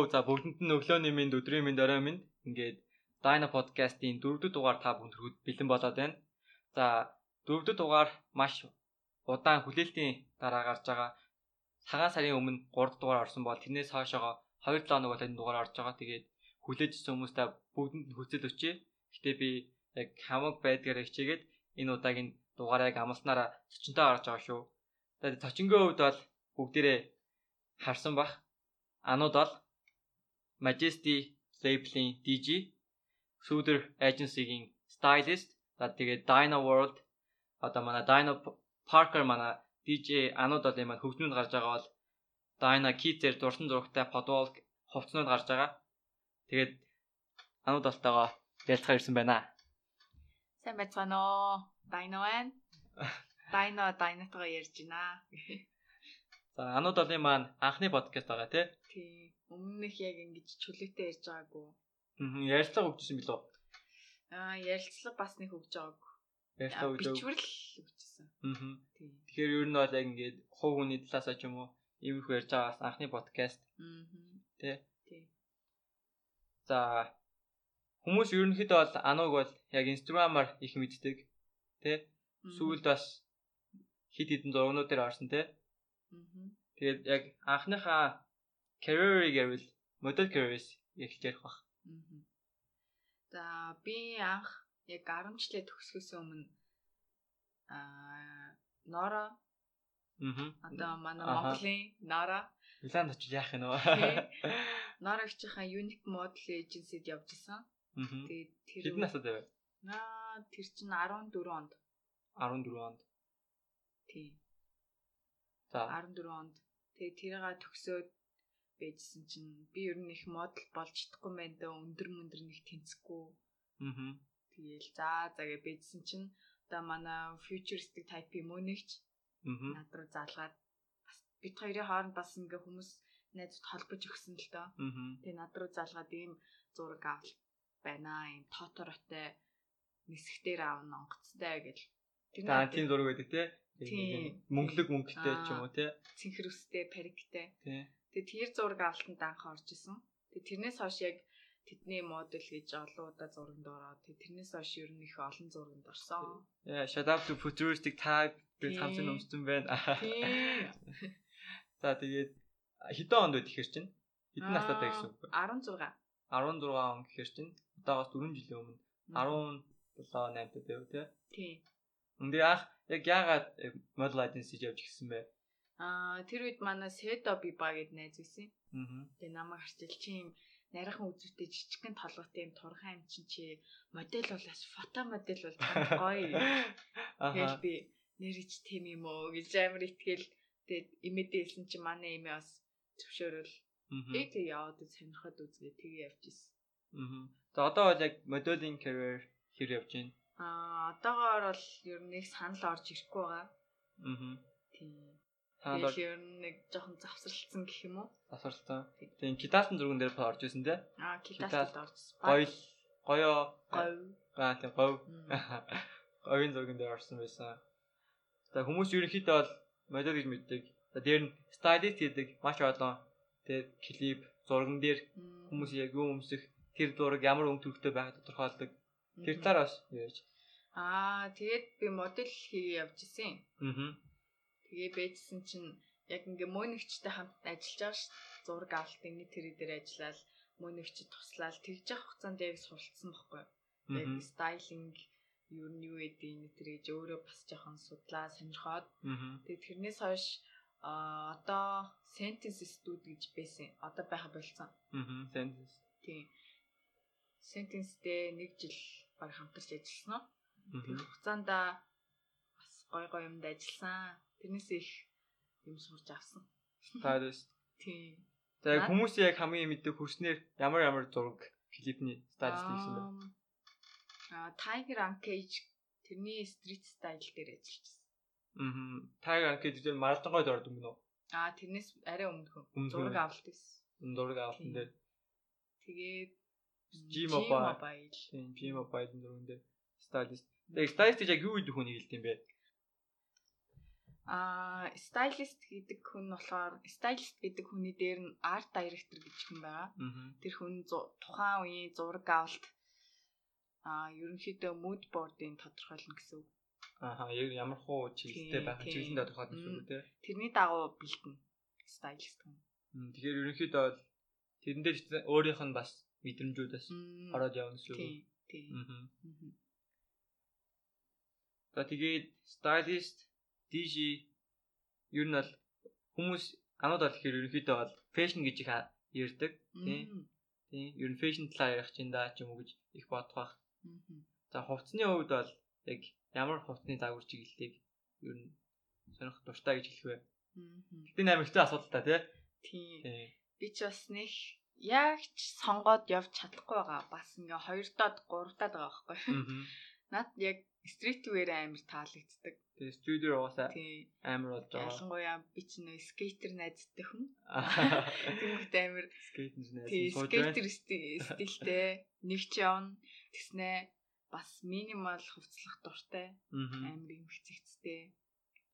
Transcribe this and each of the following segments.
Йоо за бүгдэнд нь өглөөний минь өдрийн минь орой минь ингээд Dino podcast-ийн 4-р дугаар та бүхэнд бэлэн болоод байна. За 4-р дугаар маш удаан хүлээлтийн дараа гарч байгаа. Цагаан сарын өмнө 3 дугаар орсон бол тэрнээс хойшоогоо 2 7 хоног бол энэ дугаар орж байгаа. Тэгээд хүлээжсэн хүмүүстээ бүгдэнд нь хүсэл өчье. Гэтэ би яг хамаг байдгаараа хичээгээд энэ удаагийн дугаараа яг амлснараа цочонтой орж байгаа шүү. Тэгээд цочингийн хувьд бол бүгдээрээ харсан бах. Анууд бол Majesty label-ийн DJ, Suder agency-гийн stylist, за тэгээд Dino World одоо манай Dino Parker манай DJ анууд бол юм хөгжмөнд гарч байгаа бол Dino Kids-ээр дурсан зурагтай подвол хувцснууд гарч байгаа. Тэгээд анууд болтойгоо ялцгаа ирсэн байна. Сайн байцгаана уу? Dino байна. Dino Dino-тойгоо ярьж байна. За анууд бол маань анхны подкаст байгаа тий. Тий. Өмнөх яг ингэж чөлөөтэй ярьж байгаагүй. Аа ярилцлага өгчсэн билүү? Аа ярилцлага бас нэг өгж байгаагүй. Ярилцлага өгөө. Бичвэрл өгчсэн. Аа. Тэгэхээр ер нь бол яг ингээд хов хүний талаасаа ч юм уу иймэрхүү ярьж байгаа бас анхны подкаст Аа. тий. Тий. За хүмүүс ерөнхийдөө бол анууг бол яг инстаграмаар их мэддэг тий. Сүүлд бас хит хитэн зургнууд дээр орсон тий. Аа. Тэгээд яг анхныхаа career гэвэл модель career-с эхэлж ярих бах. За би анх яг 10 жилээ төгсгөөс өмнө аа Нора Аа. одоо манай. Монголын Нора Миланд очиж яах юм. Нора гिचхаа Unique Model Agency-д явж исэн. Тэгээд тэр Хэдэн настай байв? Аа тэр чинь 14 онд. 14 онд. Тий. За. 14 онд. Тэгээ тэрийг төгсөөд байжсэн чинь би ер нь их модел болж чадахгүй байна да өндөр мөндөр нэг тэнцэхгүй. Аа. Тэгээл за за гэж байжсэн чинь одоо манай futuristic type юм уу нэгч Аа. над руу залгаад бас бид хоёрын хооронд бас ингээ хүмүүс найзууд холбож өгсөн л доо. Аа. Тэгээ над руу залгаад ийм зураг авал байна. Ийм тоторотой нисгтэр аавна онгоцтой гэж. Тэр За тийм зураг байдаг тий. Тийм. Мөнгөлөг мөнгөтэй ч юм уу тий. цэнхэр үстэй, париктэй. Тий. Тэгээ тэр зураг авалтанд анх орж исэн. Тэгээ тэрнээс хойш яг тэдний модель гэж олон удаа зурганд ороод тэгээ тэрнээс хойш ер нь их олон зурганд орсон. Yeah, shout out to futuristic type гэж хамсан өмссөн байна. За тэгээд хэдэн онд вэ тэгэхэр чинь? Хэдэн настай үг вэ? 16. 16 он гэхэр чинь одоогоос 4 жилийн өмнө 17 8 таа байв тий. Тийм. Үндэ ах яг яагаад э, model agency явж гисэн бэ? Аа тэр үед манай Седо Биба гэд найз байсан. Аа. Тэгээ намайг харчил чи юм нарийнхан үзүүтэй жижигхэн толгойтой юм турхан юм чинь чи модель болоос фото модель бол гоё. Тэгэл би нэрч тийм юм уу гэж амар итгэл тэгээд имэдээсэн чи манай имээ бас зөвшөөрөл тэг тэг яваад сонирхоод үзгээ тэгээ явчихсан. Аа. За одоо бол яг modeling career хэр явж байна? Аа одоогоор бол ер нь нэг санал орж ирэхгүй байгаа. Аа. Тийм. Санаад Тэгэл ер нь нэг жоохон завсралцсан гэх юм уу? асуултаа. Тийм китаатын зурган дээр орж исэн тий. Аа Китас. китаст орсон. Гоё л гоёо. Гоё. Аа тийм гоё. Оюун зурган дээр орсон байсан. За хүмүүс ерөнхийдөө бол модель гэж мэддэг. За дээр нь стайлист гэдэг маш олон тэгээд клип зурган дээр хүмүүс яг юу өмсөх тэр зураг ямар өнгө төрхтэй байхад тодорхойлдог. Тэр талаар бас яаж. Аа тэгээд би модель хийгээ явж исэн. Аа. Тэгээ байжсэн чинь яг ингээ мөнөгчтэй хамт ажиллаж байгаа ш. Зураг авалтын нэг тэр дээр ажиллаад мөнөгчд туслаад тэгж явах хугацаанд яг суралцсан байхгүй. Яг стайлинг юу нь юу гэдэг нэг тэр гэж өөрөө бас жоохон судлаа сонирхоод тэгээ тэрнээс хойш а одоо sentence studio гэж байсан. Одоо байха болцсон. Аа. Сенс. Тийм. Sentence-тэй нэг жил баг хамтарч ажилласан уу? Тэр Аа. хугацаанд бас гой гой юмд ажилласан. Тэрнээс их юм сурч авсан. Стайлист. Тийм. За хүмүүсийн яг хамгийн мэддэг хөрснээр ямар ямар зураг клипний стайлист хийсэн бэ? Аа Tiger Uncage тэрний street style дээр ажиллажсэн. Аа. Таг анкет дээр маратонгойд ордог юм уу? Аа тэрнээс арай Өмнөхөн. зураг авалт байсан. Зураг авалтан дээр. Тэгээд G-Mobile. Mobile. Тийм, P mobile зурган дээр стайлист. Тэгээ стайлист гэж яг юу гэдэг хүнийг хэлдэг юм бэ? Аа, stylist гэдэг хүн болохоор stylist гэдэг хүний дээр нь art director гэж хүн байгаа. Аа. Тэр хүн тухайн үеийн зураг авалт аа, ерөнхийдөө mood board-ыг тодорхойлно гэсэн үг. Аа, ямар хуу чиглэлтэй байх чиглэлтэй тодорхойлно Мм. дээ, тий. Тэрний дагуу бэлдэнэ stylist хүн. Тэгэхээр ерөнхийдөө бол тэрэн дээр өөрийнх нь бас мэдрэмжүүдээс Мм, ороод явна шүү. Тийм, тийм. Аа. За тэгээд stylist, DJ ер нь бол хүмүүс анууд бол ихээр ерөнхийдөө бол fashion гэж их ярьдаг. Тийм. Тийм. Ер нь fashion талаар ярих чинь да ч юм уу гэж их бодох мгм. За хувцсны хувьд бол яг ямар хувцсны загвар чиглэлийг ер нь сонирх дуртай гэж хэлэх вэ? Гэтэ амар хэцүү асуулт та тий. Тийм. Би ч бас нэг яг ч сонгоод явж чадахгүй байгаа. Бас ингээ хоёр доод гурав доод байгаа байхгүй. Аа. Над яг стрит вэр амар таалагддаг. Тэгээ студио Тий. амар болж байгаа. Ялангуяа би ч нөө скейтер найзтай хүн. Тэнгүүт амар тий нээс сууж байна. скейтер сти- стилтэй нэг ч явна. Тэснэ бас минимал хувцлах дуртай. Амар юм хэцэгцтэй.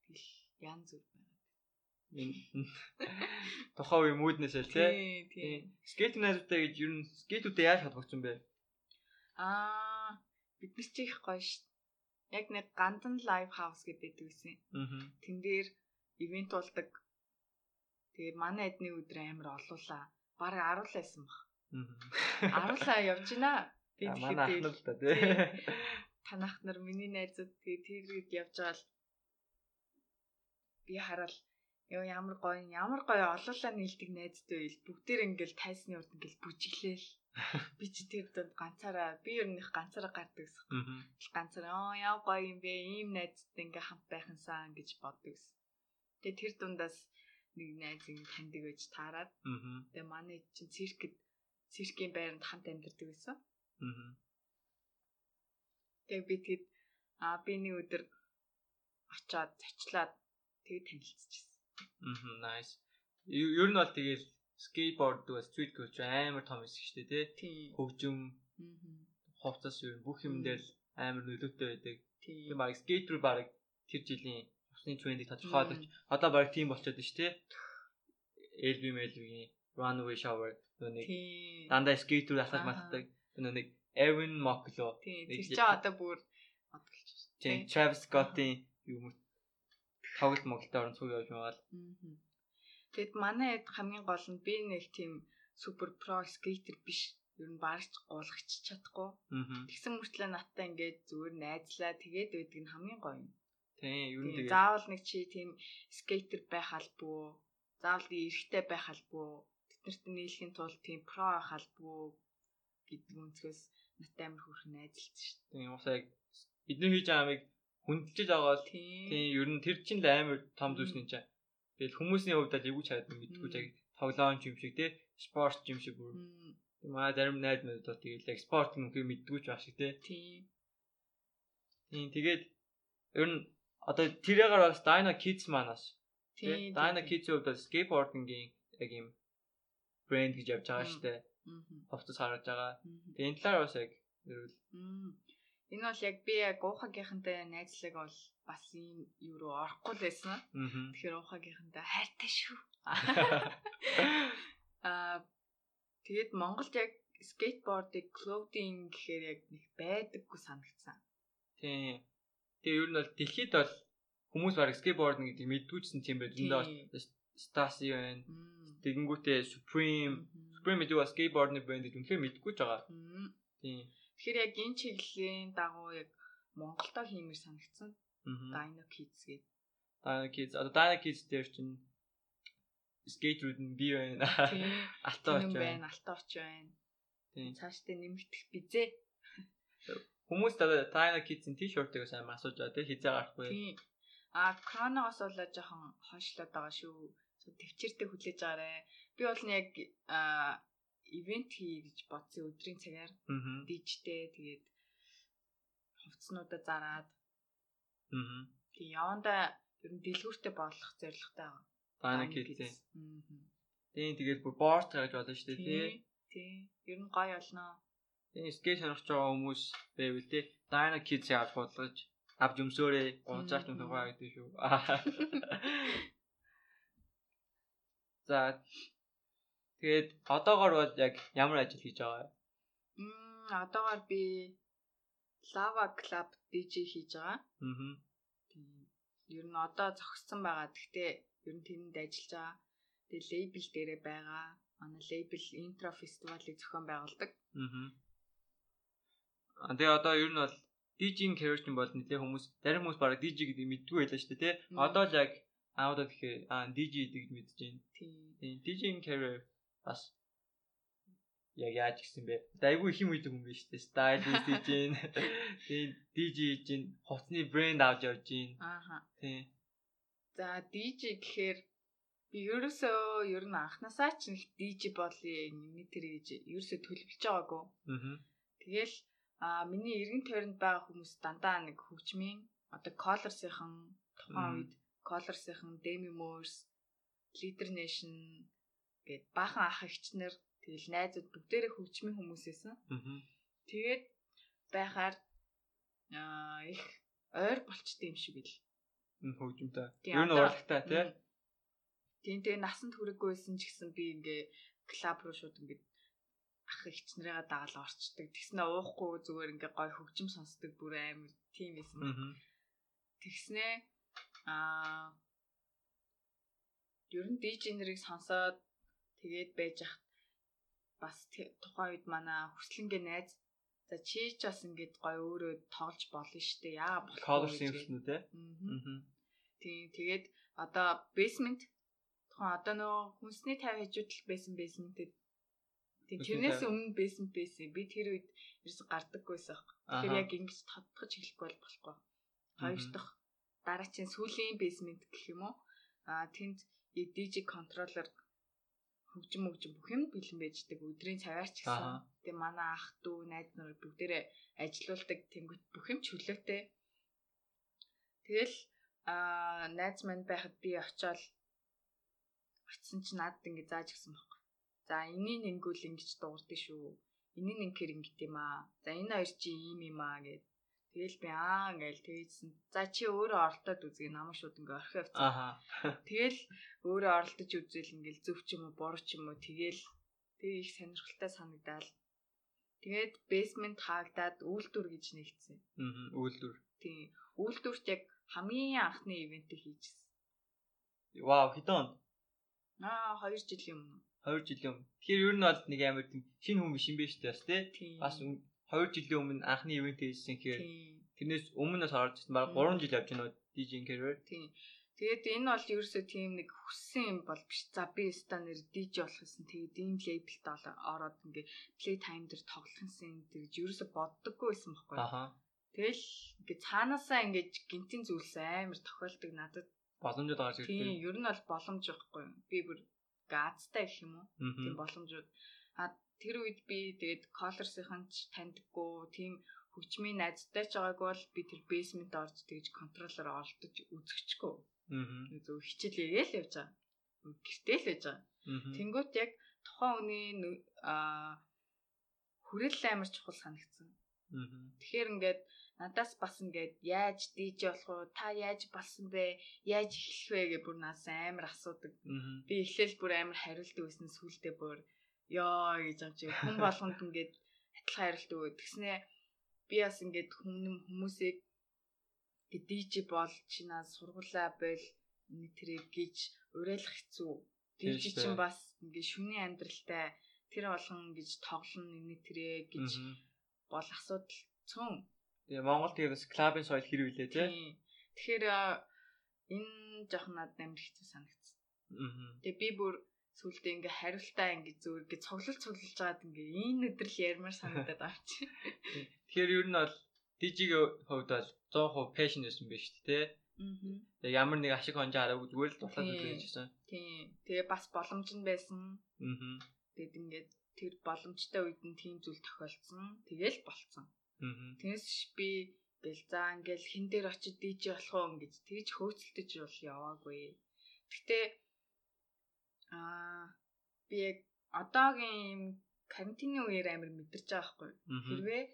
Тэгэл ян зүр байна. Тухайн үе мүүднээс л тий. Скейтинг найзуутай гэж ер нь скейтүүдээ яаж холбогдсон бэ? Аа, бид нар ч их гоё ш. Яг нэг гандан лайв хаус гэдэг. Аа. Тэн дээр ивент болдог. Тэгээ манай эдний өдөр амар олуулаа. Бараг аруулаасан баг. Аа. Аруулаа явж гинэ. Би А, Манай тэгэхэд ахнал та тий. танах нар миний найзууд тэгээ тэргээд явж байгаа л би хараад ёо ямар гоё ямар гоё олуулаа нийлдэг найзтай байл бүгдээр ингээл тайсны урд ингээл бүжиглээл би ч тэр донд ганцаараа би ер нь их ганцаараа гардаг гэсэн Аа. ганцаар оо яа гоё юм бэ ийм найзтай ингээ хамт байхансан гэж боддог. Тэгээ тэр дундаас нэг найз ингээ таньдаг байж таарад. Аа. Тэгээ манай чинь циркэд циркийн байранд хамт амьдардаг. Аа. Тэгээ би тэгэд а би нэг өдөр очиад зочлаад тэгээ танилцчихсан. Аа. Nice. Ер нь бол тэгэл скейтборд дүү стрит коуч амар том хэсэг шүү дээ тий. Хөгжим, хувцас нь бүх юм дээр амар нөлөөтэй байдаг. Тийм. Баг скейтер баг тэр жилийн усны трендийг тодорхойлож одоо баг тийм болчиход шүү дээ. LV MLV-ийн Runway Shower нэг дандаа асаж Аха. матдаг. Нөгөө нэг Evan нэг Тэр чинь одоо бүр байна. тийм Travis Scott-ийн юм тоглолт Монголд орон цуг явж байгаа л. Мгм. Тэгэд манай хэд хамгийн гол нь би нэг тийм супер про скейтер биш. Ер нь барч гулгах чадахгүй. Тэгсэн мөртлөө надтай ингээд зүгээр найзлаа тэгээд байдаг нь хамгийн гоё юм. Тийм ер нь Тийм, тэгээ Заавал нэг чи тийм скейтер байх албагүй. Заавал эрэгтэй байх албагүй. Тэднэрт нийлэхийн тулд тийм про байх албагүй гэдэг өнцгөөс надтай амар хөрх найзалж шүү тийм уусаа яг бидний хийж байгаа амиг хүндэлж байгаа бол дээ. Тийм. ер нь тэр чинь л амар том зүйлс нь чинь. Тэгэл хүмүүсийн хувьд л эвгүй чаад мэдгүй яг тоглоом юм шиг тий спорт юм шиг бүр маа зарим найз мэдүүд бол тэгэл яг спорт юм хий мэдгүй ч байх шиг тий. Тийм. Тэгээд ер нь одоо тэрээгээр бас Dyna Kids маань бас Тийм. Dyna Kids-ийн хувьд skateboarding-ийн яг юм брэнд гэж явж байгаа дээ. Мгм. Хувцас харагдж байгаа. Тэгээд энэ талаар бас яг ерөөл. Энэ бол яг би яг уухагийнхантай найзлаг бол бас ийм юу руу орохгүй л байсан. Тэгэхээр уухагийнхантай хайртай шүү. Аа тэгээд Монголд яг скейтбордыг clothing гэхээр яг нэг байдаггүй санагдсан. Тийм. Тэгээ ер нь бол дэлхийд бол хүмүүс бараг скейтборд гэдэг мэдгүйчсэн тийм байд. Энд бол Stasi байна. Тэгэнгүүтээ Supreme. Supreme гэдэг бас скейтбордны брэнд гэдэг үнэхээр мэдгүй ч байгаа. Тийм. Тэгэхээр яг энэ чиглэлийн дагуу яг Монголдо хиймэр санагдсан. Dino Kids гэдэг. Dyna Kids. Одоо Dyna Kids дээр чинь скейтерүүд нь би байна. Алтаа оч байна. байна, алтаач байна. Тийм. Цаашдаа нэмэгдэх бизээ. Хүмүүс одоо Dyna Kids-ийн t-shirt-ыг сайн асууж байгаа тийм хизээ гарахгүй. Тийм. А коронавигоос болоо жоохон хойшлоод байгаа шүү. Зөв төвчээртэй хүлээж байгаарэ. Би бол яг ивент хий гэж бодсон өдрийн цагаар Аа. дижтэй тэгээд хувцснуудаа зараад Аа. тийм явандаа ер нь дэлгүүртэй болох зорилготой байгаа. Dino Kids. Kids. Мгм. Тийм тэгээд бүр боорд гаргаж болно шүү дээ тийм. Тийм. Ер нь гоё болно. Тийм скейт сонирхож байгаа хүмүүс байвал тийм Dyna Kids-ийг авч бодлогож авч өмсөөрэй. Гуцаач юм тухай гэдэг шүү. За тэгээд одоогор бол яг ямар ажил хийж байгаа вэ? Мм одоогор би Lava Club DJ хийж байгаа. Аа. Ер нь одоо зогссон байгаа. Гэхдээ ер нь тэнд ажиллаж байгаа. Тэгээ лейбл дээрээ байгаа. Манай лейбл Intro Festival-ыг зохион байгуулдаг. Аа. Тэгээ одоо ер нь бол DJ-ийн career чинь бол нэлээ хүмүүс зарим хүмүүс бараг DJ гэдэг мэдгүй байлаа шүү дээ тий. Одоо л яг аудаа тэгэхээр аа DJ гэдэг мэдж байна. Тийм. DJ-ийн career бас яг яаж гисэн бэ? Айгүй их юм үйдэг юм биш үү? Stylist хийж гин. Тийм DJ хийж гин. Хувцсны брэнд авч явж гин. Ааха. Тийм. За DJ гэхээр би ерөөсөө ер нь анханасаа ч нэг DJ болъё нэг тэр гэж ерөөсөө төлөвлөж байгаагүй. Аа. Тэгэл а миний эргэн тойронд байгаа хүмүүс дандаа нэг хөгжмийн одоо Colors-ийн тухайн үед Colors-ийн Demi Moore, Leader Nation гээд баахан ах эгчнэр тэгэл найзууд бүгдээрээ хөгжмийн хүмүүс байсан. Тэгээд байхаар аа их ойр болчтой юм шиг бил. Хөгжмөнтэй. Ер нь урлагтай тий. Тийм тэгээ насанд хүрэхгүйсэн ч гэсэн би ингээ клуб руу шууд ингээ ах ихчнэрээ дагаал орчдөг. Тэгснэ уухгүй зүгээр ингээ гой хөгжим сонсдог бүр амар тийм байсан. Тэгснэ аа ер нь DJ нэрийг сонсоод тэгээд байж ах бас тухайн үед манай хүрслэнгээ найз за чи ч бас ингээд гой өөрөө тоглож болно штэ яа болох колорс юм шүү дээ. Аа. Тийм тэгээд одоо basement тухайн одоо нөгөө хүнсний 50 хажуудал байсан basemenтэд Тийм тэрнээс өмнө байсан байсан. Би тэр үед ерөөс гардаггүйсэн. Тэгэхээр яг ингэж тодтогч хэлэхгүй бол болохгүй. Хоёр дахь дараачийн сүүлийн basement гэх юм уу? Аа тэнд DJ контроллер хөгжим хөгжим бүх юм бэлэн байждаг өдрийн цагаар ч гэсэн. Тэгээ манай ах дүү найз нар бүгдээрээ ажилуулдаг тэнгуут бүх юм чөлөөтэй. Тэгэл аа найз манд байхад би очиод очисон чи надад ингэ зааж гисэн баг За энийн нэнгүүл ингэж дуурдаг шүү. Энийн нэнхэр ингэт юм аа. За энэ хоёр чи ийм юм аа гэд. Тэгэл би аа ингээл тэгсэн. За чи өөрөө оролдоод үзье намайг шууд ингээ орхив авчих. Аха. Тэгэл өөрөө оролдож үзэл ингээл зөв ч юм уу буруу ч юм уу тэгэл тэг их сонирхолтой санагдал. Тэгээд basement хаагдаад үйлдвэр гэж нэгдсэн. Аа үйлдвэр. Тийм. Үйлдвэрт яг хамгийн анхны ивэнтийг хийжсэн. Вау, хэдэн? Аа, 2 жилийн өмнө. 2 жилийн өмнө. Тэгэхээр ер нь бол нэг амар тийм шинэ хүн биш юм биш үү бас тий. Бас 2 жилийн өмнө анхны ивент хийсэн гэхээр тэрнээс өмнөөс орж ирсэн баг 3 жил явж байна DJ career. Тийм. Тэгээд энэ бол ерөөсөө тийм нэг хүссэн юм бол биш. За би станер DJ болох гэсэн. Тэгээд ийм лейблд ороод ингээ play time дээр тоглох юмсан гэж ерөөсөө боддоггүй байсан байхгүй. Аха. Тэгэл ингээ цаанаасаа ингээ гинтийн зүйлс амар тохиолдог надад боломжууд гарч ирдэг. Тийм, ер нь бол боломж байхгүй. Би бүр газтай гэх юм уу? Тийм боломжууд. А тэр үед би тэгээд колорсийнхан ч таньдаггүй тийм хөгжмийн найзтай ч байгаагүй бол би тэр basement орж тэгж контроллоор оролдож үзэхчгүй. Аа. Зөв хичээлээ л явж байгаа. Гэртээ л байж байгаа. Тэнгүүт яг тухайн үний а хүрээлэл амар чухал санагдсан. Аа. Тэгэхээр ингээд надаас бас ингээд яаж DJ болох уу? Та яаж болсон бэ? Яаж эхлэх вэ гэж бүр надаас амар асуудаг. Би эхлээл бүр амар хариулт өгсөн сүултээ бүр ёо гэж юм чи хүн болгонд ингээд адилхан хариулт өгөө. Тэгснээ би бас ингээд хүм хүмүүсийг DJ бол чинаас сургуулаа бойл энэ тэрэг гэж уриалах хэцүү. DJ чинь бас ингээд шүний амьдралтай тэр болгон гэж тоглоно энэ тэрэг гэж бол асуудал цөөн Тэгээ Монгол тэгээ бас клабын соёл хэрэг үлээ тий. Тэгэхээр энэ жоох надад амар хэцүү санагдсан. Тэгээ би бүр сүултээ ингээ хариултаа ингээ зөөр ингээ цуглал цуглаж байгаад ингээ энэ өдрөл ярмаар санагдаад авч. Тэгэхээр ер нь бол DJ-ийн хувьд бол 100% passion байсан биш үү те. Аа. Тэгээ ямар нэг ашиг хонжоо хараагүй зүгээр л дутлаад үлээж байсан. Тийм. Тэгээ бас боломж нь байсан. Аа. Тэгэд ингээд тэр боломжтой үед нь тийм зүйл тохиолдсон. Тэгээл болцсон. Тэгээс би гэл за ингээл хин дээр очиж DJ болох уу ингэж тэгж хөөцөлдөж бол яваагүй. Гэтэ аа би яг одоогийн карантины үеэр амар мэдэрч байгаа хгүй. Хэрвээ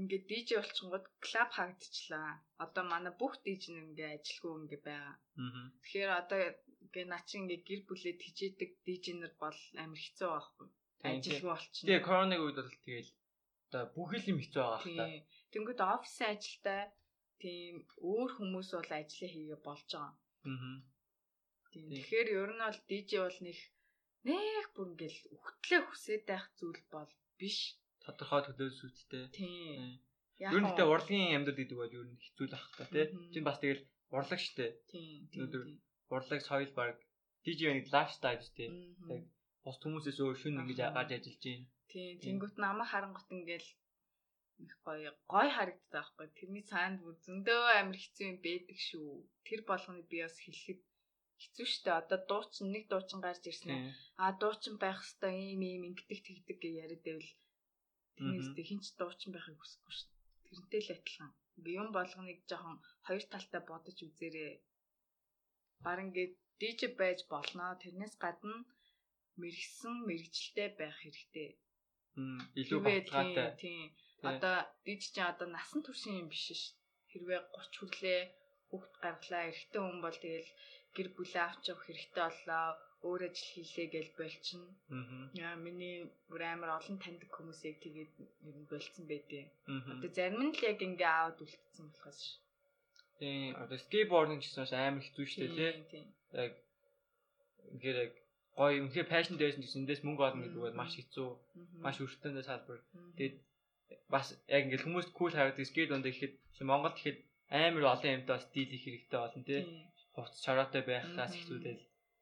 ингээд DJ болчихгод клуб хаагдчихлаа. Одоо манай бүх DJ нэг ингээд ажилгүй ингээд байгаа. Тэгэхээр одоо ингээд наа чи ингээд гэр бүлээ тижээдэг DJ нар бол амар хэцүү байхгүй. Ажилгүй болчихно. Тэгээ коронавиг үед бол тэгэл одоо бүх юм хэцүү байгаа хта. Тэнгүүд офисын ажилтай тийм өөр хүмүүс бол ажиллаа хийгээ болж байгаа. Аа. Тийм. Тэгэхээр ер нь бол DJ бол нэг нэх бүр ингээл өгтлөө хүсээд байх зүйл бол биш тодорхой төлөөс үүдтэй. Тийм. Ер нь гэдэг урлагийн амьд гэдэг бол ер нь хэцүү л ах та тий. Чин бас тэгэл урлаг штэ. Тийм. Өнөөдөр урлаг соёл баг DJ нэг лайфстайл штэ. Яг бус хүмүүсээс өөр шүн ингэж гарч ажиллаж байна. Тийм. Тэнгүүт намайг харангуут ингээл их гоё гоё харагддаг байхгүй. Тэрний цаанд бүр зөндөө амир хэцүү юм байдаг шүү. Тэр болгоны би бас хэлэхэд хэцүү штэ. Одоо дуучин нэг дуучин гарч ирсэн. Аа дуучин байх хэвээр ийм ийм ингэдэг тэгдэг гэж яриад байвал Тэрнээсээ хинч дуучин байхыг хүсэхгүй дээ. Тэрнтэй л адилхан. Юм болгоныг жоохон хоёр талтай бодож үзээрэй. Бар ингээд DJ байж болно. Тэрнээс гадна мэрэгсэн мэрэгчлээ байх хэрэгтэй. Мм илүү баталгаатай. Тийм. Одоо DJ чинь одоо насан туршийн юм биш шүү. Хэрвээ 30 хүрлээ хүүхд гаргалаа эрэгтэй хүн бол тэгэл гэр бүлээ авч явах хэрэгтэй боллоо өөр ажил хийлээ гэж болчихно. Аа миний бүр амар олон таньдаг хүмүүсийг тэгээд ер нь болцсон байдیں۔ Одоо зарим нь л яг ингээ аавд үлдсэн болохоос ш. Тийм одоо скейтбординг гэсэн чинь амар хэцүү шүү дээ тий. Яг ингээд яг гоё үнхээр пашн дээрсэн гэсэн эндээс мөнгө олно гэдэг бол маш хэцүү. Маш өртөндөө салбар. Тэгээд бас яг ингээд хүмүүст кул харагддаг скейт донд ихэд Монголд ихэд амар олон юмтай стил их хэрэгтэй болно тий. Хувц чараатай байхлаас хэцүүдэл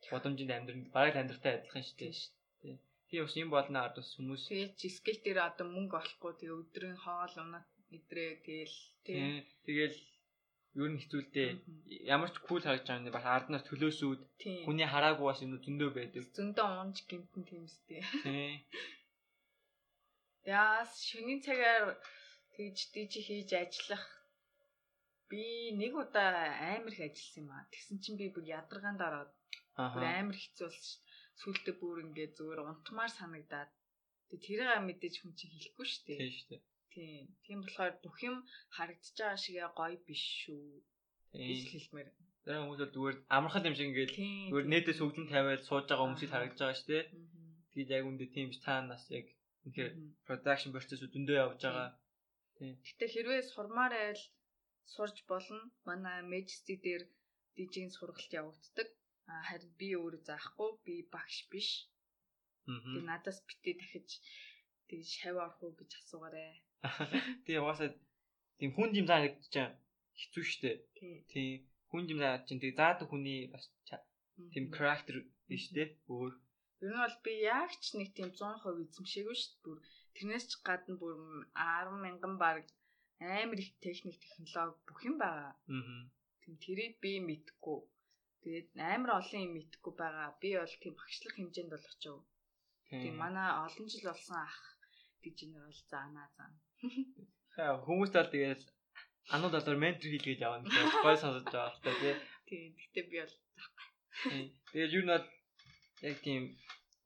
Бодомжинд амьдрал бараг л амьдралтай адилхан шүү дээ. Тийм. Тийм бас юм болно ард бас хүмүүс. Тэгээд скейл дээр одоо мөнгө олохгүй тэгээ өдрийн хоол унаа идрээ тэгэл тийм. Тэгэл ер нь хэцүүлдэ. Ямар ч кул харагдж байгаа юм бас арднаас төлөөсүүд хүний хараагүй бас юм зөндөө байдаг. Зөндөө унж гимтэн тиймстэй. Тийм. Яас шөнийн цагаар тэгж диж хийж ажиллах би нэг удаа амар их ажилласан юм аа. Тэгсэн чинь би бүр ядаргаанд ороод бүр амар хэцүү болсон шүү. Сүултээ бүр ингээд зүгээр унтмаар санагдаад тэгээ тэрийг мэдээж хүн чинь хэлэхгүй шүү дээ. Тийм шүү дээ. Тийм. Тийм болохоор бүх юм харагдаж байгаа шигээ гоё биш шүү. гэж хэлмээр. Тэр хүмүүс бол зүгээр амархал юм шиг ингээд зүгээр нэтээс хөгжим тавиад сууж байгаа хүмүүсийг харагдаж байгаа шүү дээ. Тэгээд яг үндэ тийм цаанаас яг үнэхээр production process өдөндөө явж байгаа. Тийм. Гэтэ хэрвээ сурмаар айл сурж болно. Манай Majesty дээр DJ-ийн сургалт явагддаг харин би өөрөө заахгүй би багш биш. Тэгээ надаас битээ дахиж тэгээ шав орох уу гэж асуугаарэ. Тэгээ угаасаа тийм хүн жим заа гэж хэцүү шттэ. Тийм хүн жим заа чинь тэгээ заадаг хүний бас тийм character биш тэ өөр. Ер нь бол би яг ч нэг тийм 100% эзэмшээгүй дээ. Бүр тэрнээс ч гадна бүр 10 мянган баг амар их техник технологи бүх юм байгаа. Аа. Тийм тэрийг би мэдгүй. Тэгээд амар олон юм мэдхгүй байгаа. Би бол тийм багшлах хэмжээнд бол очив. Тийм манай олон жил болсон ах гэж нэр бол заанаа заана. Хаа хүмүүст бол тэгээд анууд болоор ментор хийлгэж явна гэж гой сонсож байгаа л та тий. Тийм. Гэтэ би бол заахгүй. Тэгээд юу бол яг тийм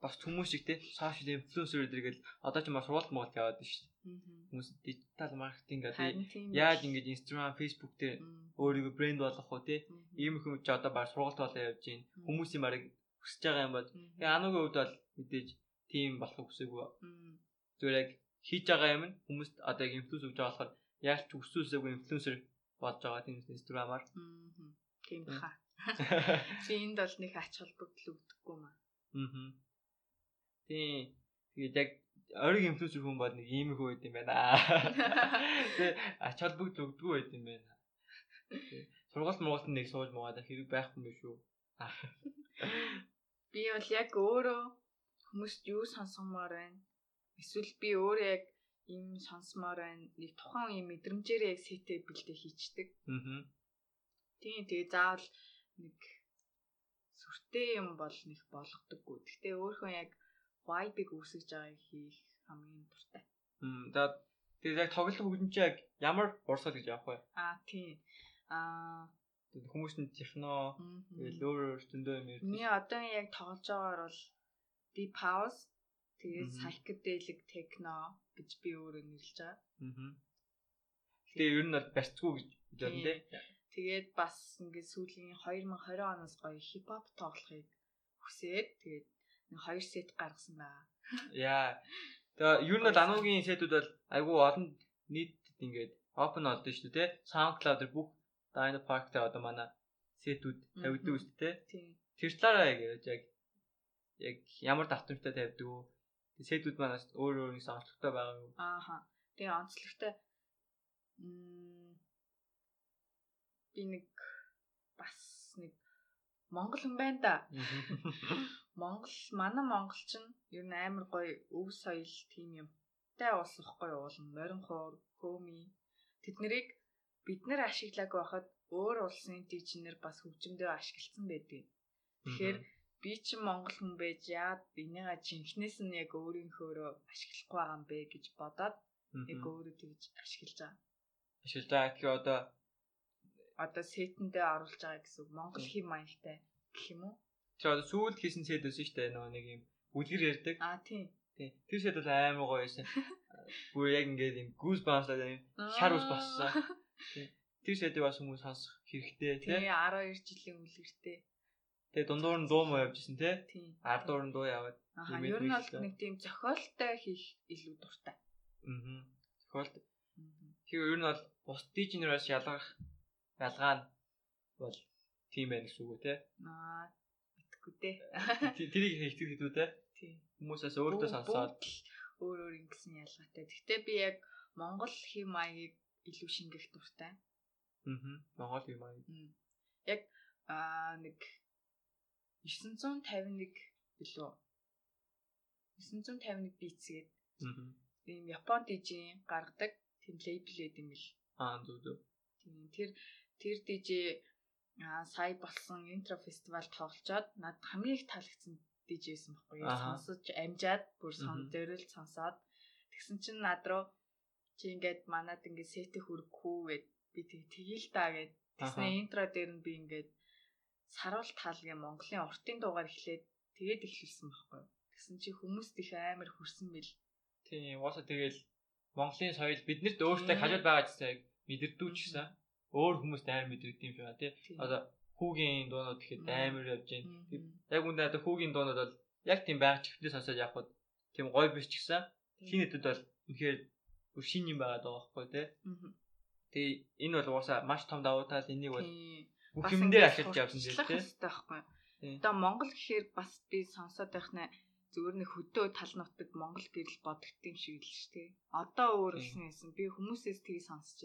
бас хүмүүс шиг тий сошиал инфлюенсер гэдэргээл одоо ч маш сургалт моголт яваад байна шүү дээ. Хүмүүс дижитал маркетинг гэдэг яаж ингэж Instagram, Facebook дээр өөрийгөө брэнд болгох уу тий. Ийм их чи одоо баг сургалт болоо явж байна. Хүмүүсийн барыг хүсэж байгаа юм бол тэгээ ануугийн хувьд бол мэдээж тийм болохыг хүсээгүй. Зүгээр яг хийж байгаа юм нь хүмүүст одоо яг инфлюенс өгж байгаа болохоор яаж ч өсөөсөөгүй инфлюенсер болж байгаа тийм Instagram-аар. Тийм баха. Чи энд бол нэг ач холбогдол өгдөггүй маа. Аа. Тийм. Тэгээд яг ориг инфлюенсер хүн бол нэг ийм их байд юм байна. Тэ ач холбогдол өгдөггүй байд юм байна. Сургалт мургалт нэг сууж муугаад хэрэг байхгүй юм шүү. Би бол яг өөрөө хүмүүст юу сонсомоор байна. Эсвэл би өөрөө яг ийм сонсомоор байна. Нэг тухайн юм мэдрэмжээрээ яг сэтэ бэлдээ хийчдэг. Аа. Тийм тэгээ заавал нэг сүртэй юм бол нэг болгодоггүй. Гэтэ өөрөө яг vibe-ыг үүсгэж байгааг хийх хамгийн дуртай. Мм тэгээд тэгээд яг тоглох хөгжим чи яг ямар урсгал гэж явах вэ? Аа тийм. Аа хүмүүс нь техно тэгээд өөр өөр зөндөө юм ярьдаг. Миний одоо яг тоглож байгаагаар бол deep house тэгээд psychedelic techno гэж би өөрөө нэрлэж байгаа. Аа. Тэгээ ер нь бол барьцгүй гэж бодсон тий. Тэгээд бас ингээд сүүлийн 2020 оноос гоё хипхоп тоглохыг хүсээд тэгээд нэг хоёр сет гаргасан байгаа. Яа. Тэгээ ер нь бол ануугийн сетүүд бол айгүй олон нийтэд ингээд open болдсон шүү дээ тий. SoundCloud-ээр бүх Dino Park дээр одоо манай сетүүд тавьдаг шүү дээ. Тэр талаараа яг яг яг ямар давтамжтай тавьдаг уу? Сетүүд манаас өөр өөр нэг сонирхолтой байгаа юу? Ааха. Тэгээ онцлогтой би нэг бас нэг Монгол хүн байна да. Монгол манай монголч нь ер нь амар гоё өв соёл тийм юм. Тай улс ихгүй уулан морин хуур, хөөми тэд нарыг бид нэр ашиглаагүй байхад өөр улсын дижнер бас хөгжмөдөө ашигласан байдаг. Тэгэхээр би ч монгол хүн байж яад энийга жинхнээс нь яг өөрийнхөөрөө ашиглахгүй байгаа юм бэ гэж бодоод яг өөрөө тэгж ашиглаж байгаа. Ашиглаж байгаа гэхээр одоо одоо сетэндээ оруулж байгаа гэсэн Монгол хэм маягтай гэх юм уу? Чи одоо сүүлд хийсэн сет өсөн шүү дээ нөгөө нэг юм бүлгэр ярьдаг. Аа тийм. Тийм. Тэр сет бол амар гоё байсан. Бүр яг ингээд юм гүүс баамслаад юм шар ус боссон. Тийм. Тэр сетийг бас хүмүүс сонсох хэрэгтэй тийм. Тийм 12 жилийн үлгэртэй. Тэгээ дундуур нь дуу муу явжсэн тий. Ард дуур нь дуу яваад. Аа ер нь бол нэг тийм зохиолтой хийх илүү дуртай. Аа. Зохиолт. Тэгээ ер нь бол бус дижнераас ялгах ялгаа нь бол тийм байх үг тий. Аа мэдхгүй дээ. Тэрийг хэлдэг хэдүү тий. Тий. Хүмүүсээс өөртөө сонсоод өөр өөр ингэсэн ялгаатай. Гэхдээ би яг Монгол хэм маягийг илүү шингэх дуртай. Аа. Монгол хэм маяг. Яг аа нэг 951 билүү 951 битс гээд ийм Япон дижийн гаргадаг тийм лейбл байд юм бил. Аа зүг зүг. Тийм тэр тэр дижи аа сая болсон интро фестивал тоглолцоод над хамгийн их таалагдсан диж байсан байхгүй юу? Сонсож амжаад бүр сон дөрөл сонсоод. Тэгсэн чинь над руу чи ингээд манад ингээд сетэ хүргэхүү гэд би тэгэл та гэд. Тэгснэ интро дээр нь би ингээд саруул таалгийн Монголын уртын дуугаар эхлээд тэгээд эхлүүлсэн байхгүй юу? Тэгсэн чи хүмүүст их амар хүрсэн мэл. Тийм, уусаа тэгэл Монголын соёл биднэрт өөртөө хажууд байгаа гэсэн яг мэдэрдүүч гэсэн өөр хүмүүст амар мэдэрдэг юм шиг тий. Одоо хүүгийн дуунууд ихэд амар явж байна. Яг үндэ одоо хүүгийн дуунууд бол яг тийм байг чивтээ сонсоод явхад тийм гоё биш ч гэсэн хин хэдэд бол үнэхээр бүр шин юм байгаа даа байхгүй тий. Тэгээ энэ бол уусаа маш том давуу тал энийг бол бүх юм дээр ашиглаж явсан тийм тий. байхгүй. Одоо Монгол гэхээр бас би сонсоод байх нэ зүгээр нэг хөдөө тал нутаг Монгол гэрэл бодогд юм шиг л шүү дээ. Одоо өөр болсон юмсан би хүмүүсээс тгий сонсч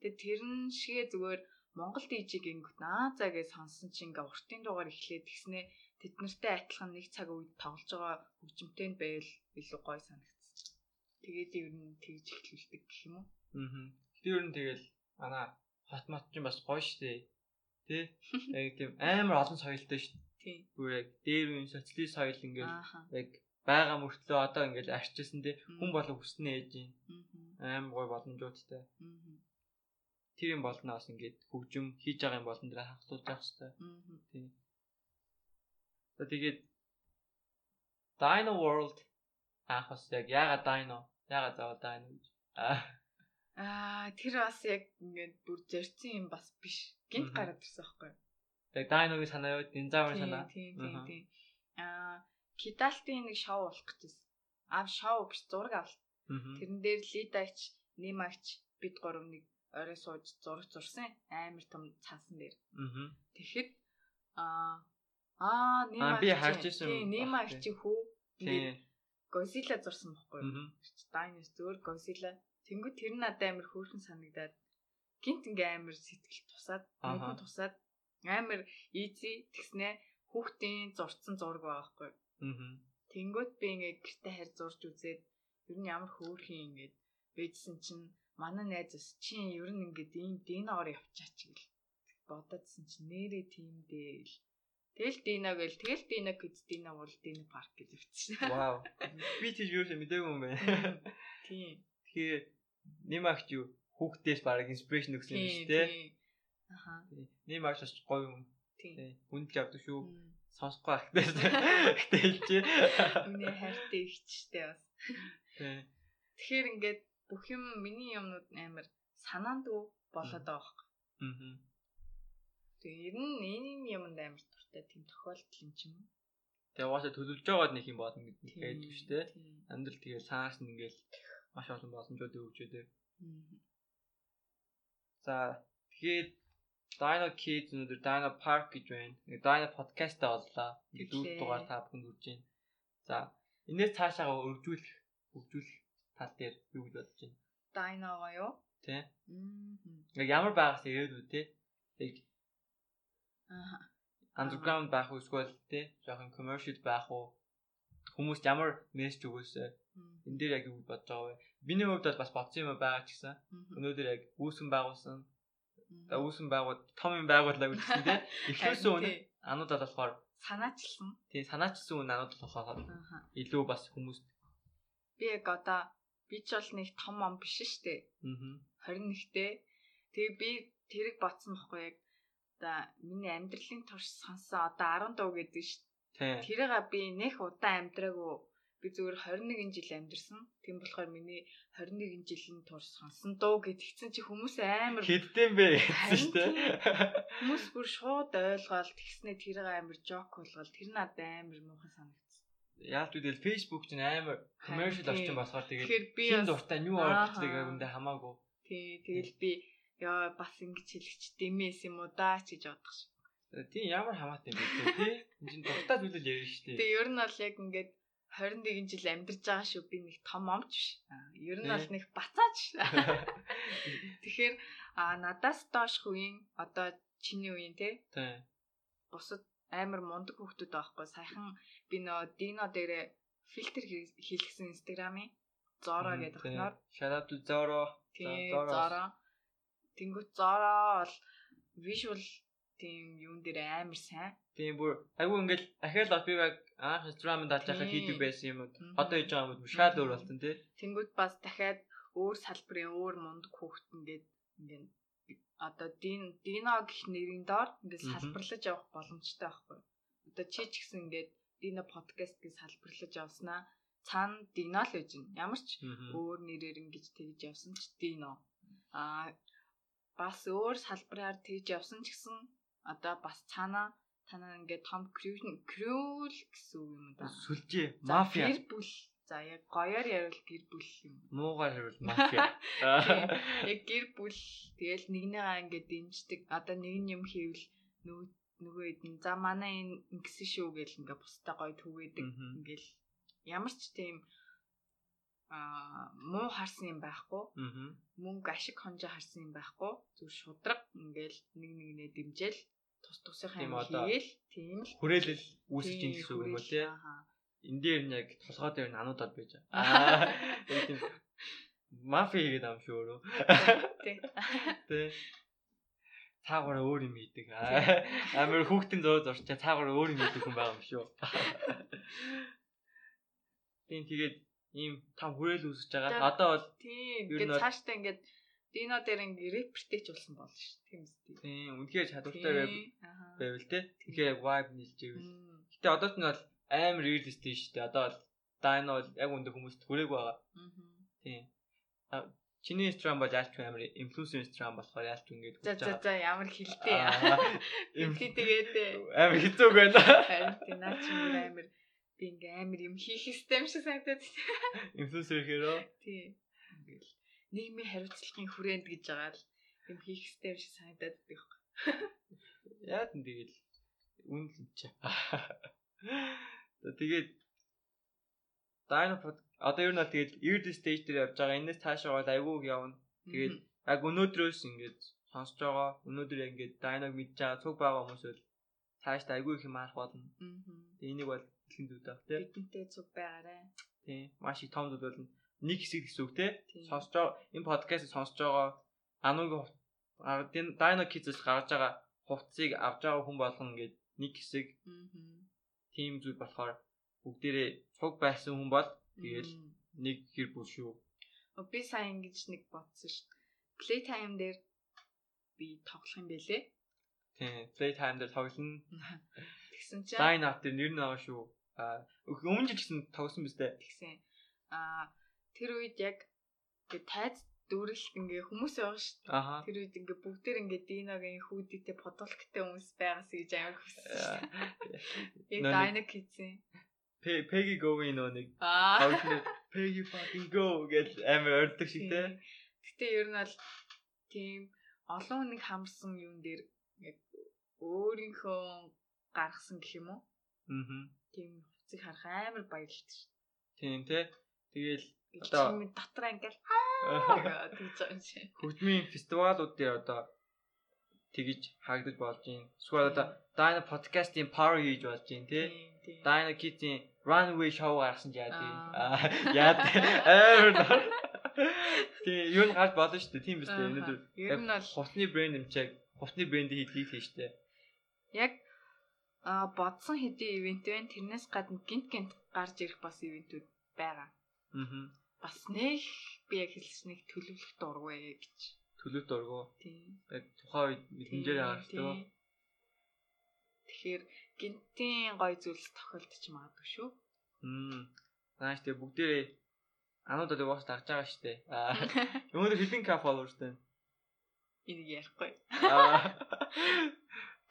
Тэгээ тэрэн шигээ зүгээр Монгол дижиг ингэт наа за гэж сонсон чинь ингээ уртын дугаар эхлээд тэгснэ тэд нартай адилхан нэг цаг үед тоглож байгаа хөгжимтэй нь байвал илүү гоё санагдсан. Тэгээд ер нь тэгж эхлүүлдэг гэх юм уу? Аа. Тэр ер нь тэгэл манай хот мот ч бас гоё штэ. Тэ? Яг тийм амар олон соёлтой дээ. Тийм. Бүр яг дээр үн социалист соёл ингээл яг байгаа мөртлөө одоо ингээл арчижсэн тэ хүн болон хүснэ ээж юм. Амар гой боломжуудтай. Тэр юм болно бас ингээд хөгжим хийж байгаа юм болон дээр хахлуулж явах хэрэгтэй. Тийм. За тэгээд Dino World анх бас яг яагаад Dino? Яагаад заавал Dino гэж? Аа тэр бас яг ингээд бүр зорьсон юм бас биш. Гинт гараад ирсэн байхгүй. Яг Дайногийн санаа юу? Динзаврын санаа. Тийм тийм тийм. Аа Кидалтын нэг шоу болох гэжсэн. Аа шоу биш зураг авалт. Тэрэн дээр Лидагч, Нимагч бид гурав нэг орой сууж зураг зурсан амар том цаасан дээр. Тэгэхэд аа аа Нимагч би харж ирсэн. Тийм Нимагч хүү. Тийм. Госила зурсан байхгүй юу? Дайнос зөөр Госила Тэнгүү тэр надад амар хөөрхөн санагдаад гинт ингээ амар сэтгэл тусаад мөнгө тусаад амар easy тэгснэ хүүхдийн зурцсан зураг байгаа байхгүй. Аа. Тэнгүүт би ингээ гэртээ харь зурж үзээд ер нь ямар хөөрхөн ингээд бэжсэн чинь манай найз ус чи ер нь ингээд ийм диноор явчаач гэл бодоодсэн чинь нэрээ тийм дээ л. Тэгэл Дина гэл тэгэл Дина гэж Дина бол Дина парк гэж өвчсөн. Вау. Би тийж юу ч мэдээгүй юм байна. Тийм. Тэгэхээр Нимагч юу хүүхдээс баг инспирэшн өгсөн юм шүү дээ. Аха. Нимагч бас гоё юм. Тийм. Хүнд л явдаг шүү. Сонсохгүй ахтай. Гэтэлж. Миний хайртай ихчтэй бас. Тийм. Тэгэхээр ингээд бүх юм миний юмнууд амар санаанд өв болоод байгаа байхгүй. Аа. Тэгээ ер нь энэ юмд амар дуртай тийм тохиолдол юм ч юм уу. Тэгээ угаасаа төлөвлөж байгаад нэг юм болно гэдэг байдаг шүү дээ. Амьдрал тэгээ цаанаас нь ингээл маш олон боломжууд өгч өгдөө. За тэгээд Dino Kids өнөөдөр Dino Park гэж байна. Dino podcast боллоо. Ингээд дүүт дугаар та бүхэнд хүрж байна. За энэс цаашаа өргөжүүлэх хөгжүүлэх тал дээр юу гэж бодож байна? Dino-гоо юу? Тэ. Яг ямар байгаас ирээд үү те? Яг Аа. Underground байх уу эсвэл те? Жохон commercial байх уу? Хүмүүст ямар мессеж өгөөсэй? Энд дээр яг юу бодож байгаа вэ? Миний хувьд бол бас бодсон юм байгаа ч гэсэн. Өнөөдөр яг үүсгэн байгуулсан. Үүсгэн байгуул том юм байгууллаа гэсэн те. Эхлүүлсэн үнэ ануудад болохоор санаачилсан. Тийм санаачилсан үнэ анууд болохоор илүү бас хүмүүст би яг одоо би ч бол нэг том ом биш штэ. Аа. 21-тэй. Тэгээ би тэрэг батсан байхгүй яг одоо миний амьдралын турш сонсон одоо 10 дуу гэдэг штэ. Тэрийг би нэх удаан амьдраагүй би зүгээр 21 жил амьдэрсэн. Тийм болохоор миний 21 жилийн турш сонсон дуу гэдгийгсэн чи хүмүүс амар хэддэн бэ гэсэн дээ. Хүмүүс бүр шууд ойлгоод тэгснэ тэрийг амар жок болгоод тэр надад амар муухай санагдсан. Яалт үдэл Facebook ч амар commercial орчин болохоор тэгээд хин дуртай юу орчихдаг үндэ хамаагүй. Тий, тэгэл би яа бас ингэж хэлэгч дэмээс юм уу даа ч гэж бодох ш. Тийм ямар хамаатай юм бэ тий? Энд чинь дуртай зүйлэл ярьж штэ. Тэгээ ер нь бол яг ингээд 21 жил амьдарч байгаа шүү би нэг том омч биш. Ер нь бол нэг бацаач. Тэгэхээр а надаас доош үеийн одоо чиний үеийн те. Тийм. Бусад амар мундаг хүүхдүүд байхгүй саяхан би нөө дино дээрээ фильтр хийлгсэн инстаграмын Зора гэдэг хнаар. Shout out Zoro. Зора. Тэнгүүт Зора бол visual тийм юун дээр амар сайн. Тийм бүр айгүй ингээл ахаал би яг анх инстаграмд даж байхад хийдэг байсан юм уу. Одоо хийж байгаа юм шал өөр болсон тий. Тэнгүүд бас дахиад өөр салбарын өөр мундаг хүүхэд ингээд ингээд одоо дин дино гэх нэрийн доор ингээд салбарлаж явах боломжтой байхгүй. Одоо чи ч гэсэн ингээд дино подкаст гэж салбарлаж явснаа цаана дино л гэж байна. Ямар ч өөр нэрээр ингэж тэгж явсан ч дино. Аа бас өөр салбараар тэгж явсан ч гэсэн одоо бас цаана танаа ингээд том крүүл крүүл гэсэн үг юм да. Сүлжээ, мафия. Гэр бүл. За яг гоёор ярил гэр бүл юм. Муугаар ярил мафия. Яг гэр бүл тэгэл нэгнийгаа ингээд дэмждэг. Одоо нэг юм хийвэл нөгөө нөгөө эдэн за манай энэ ингэсэн шүү гэл ингээ бусдаа гоё түгээдэг. Ингээл ямар ч тийм а муу харсан юм байхгүй. Мөнгө ашиг хонжоо харсан юм байхгүй. Зүг шудраг ингээл нэг нэгнээ дэмжээл тус тусынхаа юм хийгээл тийм л хүрээлэл үүсэж ийн гэсэн үг юм уу те. Энд дээр нь яг толгой дээр нь ануудад байж. Аа тийм мафи хийгээд ам шүү өөрөө. Тий. Цаагаараа өөр юм хийдэг. Амар хүүхдийн зөө зорчоо цаагаараа өөр юм хийдэг хүн байгаа юм шүү. Тийм тэгээд ийм там хүрээл үүсэж байгаа. Одоо бол тийм ингээд цаашдаа ингээд Дино дээр ингээ рэпертэй ч болсон болно шүү. Тийм үстэй. Тийм, үнэхээр чадвартай байвал те. Тэгэхээр яг vibe нийлж ивэл. Гэтэ одоо ч нь бол амар реалистик шүү дээ. Одоо бол Дино бол яг өндөр хүмүүст хүрээг байгаа. Тийм. Чиний Instagram бол яалч амар инфлюенсер Instagram болохоор яалч ингээд За за за ямар хилтэй. Инфли тэгээд амар хэцүү байна. Харин тийм наа чи амар би ингээ амар юм хийх систем шиг санагдаад. Инфлюенсер хэрөө. Тийм. Ингээл нийгмийн хариуцлагын хүрээнд гэж байгаа л юм хийх систем шиг санагдаад байдаг. Яад нь тэгэл үнэл юм чи. Тэгээд Dino одоо ер нь тэгэл early stage дээр явж байгаа. Энэс цаашаа бол айгүй явна. Тэгээд яг өнөөдрөөс ингээд сонсож байгаа. Өнөөдөр ингээд Dino-г мэдж байгаа цуг байгаа хүмүүс бол цааш айгүй их юм харах болно. Тэгээд энийг бол хэлэн дүүтэй баг тийм. Бидэнтэй цуг байгаарэ. Тийм. Маш их том зүйл болно нэг хэсэг гэсэн үг те сонсож байгаа энэ подкастыг сонсож байгаа ануугийн Dino Kids-с гарч байгаа хувцсыг авч байгаа хүн болгон ингээд нэг хэсэг тийм зүйл болохоор бүгдээрээ цуг байсан хүн бол тэгэл нэг хэр бүл шүү. Би сайн ингэж нэг бодсон шүү. Playtime дээр би тоглох юм бэлээ. Тийм, Playtime дээр тоглоно. Тэгсэн чинь Dino дээр нэр нь аваа шүү. А өмнө жил гэсэн тоглосон биз дээ. Тэгсэн. А тэр үед яг ингээд тайз дүрэлт ингээ хүмүүс байгаа шүү дээ. Тэр үед ингээ бүгдээр ингээ Диногийн хүүдийтэй подолктэй хүмүүс байгаас гэж амар хүссэн. Яг Дайна хийсэн. Peggy Go-ийн нөө нэг Peggy fucking go гэж амар ордог шиг те. Гэтэ ер нь бол тийм олон нэг хамсан юм дээр яг өөрийнхөө гаргасан гэх юм уу? Аа. Тийм хувцыг харах амар баярлалт шүү. Тийм те. Тэгэл Одоо дотор ингээл аа хөгжмийн фестивалууд дээр одоо тэгж хаагдаж болж байна. Эсвэл одоо Dino podcast-ийн power хийж болж байна тий. Dino Kids-ийн runway show гаргасан яа тий. Яа. Амар. Тий, юу н гарч болно шүү дээ. Тийм биз дээ. Өнөөдөр бол хусны брэнд юмчааг хусны брендийг хийх шүү дээ. яг а бодсон хэдийн ивент байна. Тэрнээс гадна гинт гинт гарч ирэх бас ивентүүд байгаа. Аа. Бас нэг би яг хэлснэг төлөвлөх дургүй гэж. Төлөв дургу. Тийм. Яг тухайн үед мэдрэмжээр Тийм, харагдав. Тэгэхээр гинтийн гой зүйлс тохиолдож магадгүй шүү. Мм. Нааш тэгээ бүгдээрээ ануудад уус дагж байгаа шүү дээ. Аа. Өнөөдөр хэдэн к followers дээ? Энийг ярихгүй. Аа.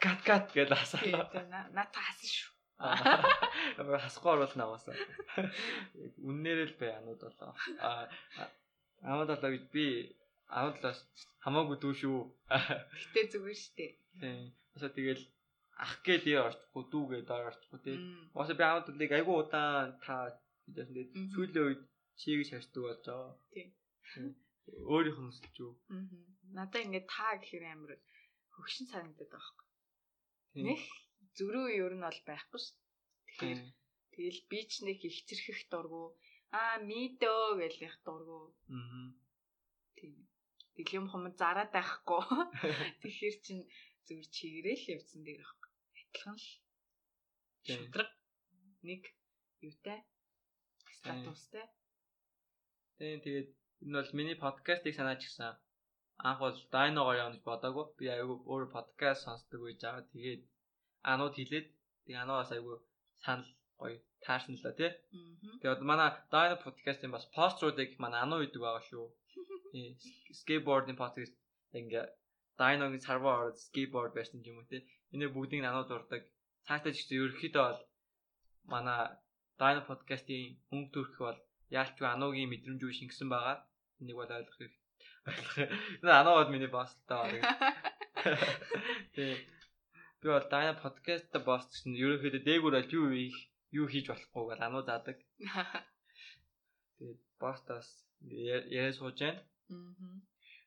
Кат кат гэж асаа. Тийм наад хасан шүү. Аа. Хасахгүй оруулна аваасаа. Яг үннээр л бай анууд болоо. Аа. Анууд болоо гэж би ануудлаас хамаагүй дүү шүү. Гэтэ зүгээр штэ. Тийм. Басаа тэгэл ах гээ дээр орчихгүй дүү гээ дээр орчихгүй тий. Мм. Уусаа би ануудлыг айгүй удаан та бидээс нэг сүүлийн үед чийг шашдаг болж байгаа. Тийм. Тийм. Өөрийнх нь өсөлж юу. Мгм. Надаа ингээд та гэхээр амар хөгшин санагдаад байгаа. Тийм. Нэг зөрүү ер нь бол байхгүй шүү. Тэгэхээр тэгэл би ч нэг их зэрхэх дургу. Аа мидөө гэж их дургу. Мгм. Тийм. Дэглэм хум зараад байхгүй. Тэгэхээр чин зүгээр чигээрэл явцсан дээр байхгүй. Адилхан л шудраг нэг юутай статустай. Тийм тэгээд энэ бол миний подкастыг санаач гисэн. Анх бол дайногоор явна гэж бодоагүй. Би айгүй өөр подкаст сонсдог байж байгаа. Тэгээд анууд хэлээд тэг анаас айгүй санал гоё таарсан л да тий. Тэгээд манай дайно подкастын бас поструудыг манай ануу идэг байгаа шүү. Скейтбордын подкаст ингээ дайногийн сарвар ороод скейтборд байсан юм уу тий. Энэ бүгдийг анууд дурдаг. Цаашдаа ч гэсэн ерөөхдөө бол манай дайно подкастын мөнгө төрөх бол яалчгүй ануугийн мэдрэмж үү шингэсэн байгаа. Энийг бол ойлгох хэрэг. Энэ ануу бол миний босс л таа. Тий. Би бол дайно подкаст босс гэсэн ерөөхдөө дээгүүр бол юу их юу хийж болохгүй бол ануу заадаг. Тэгээд бостас яриа сууж байна. Аа.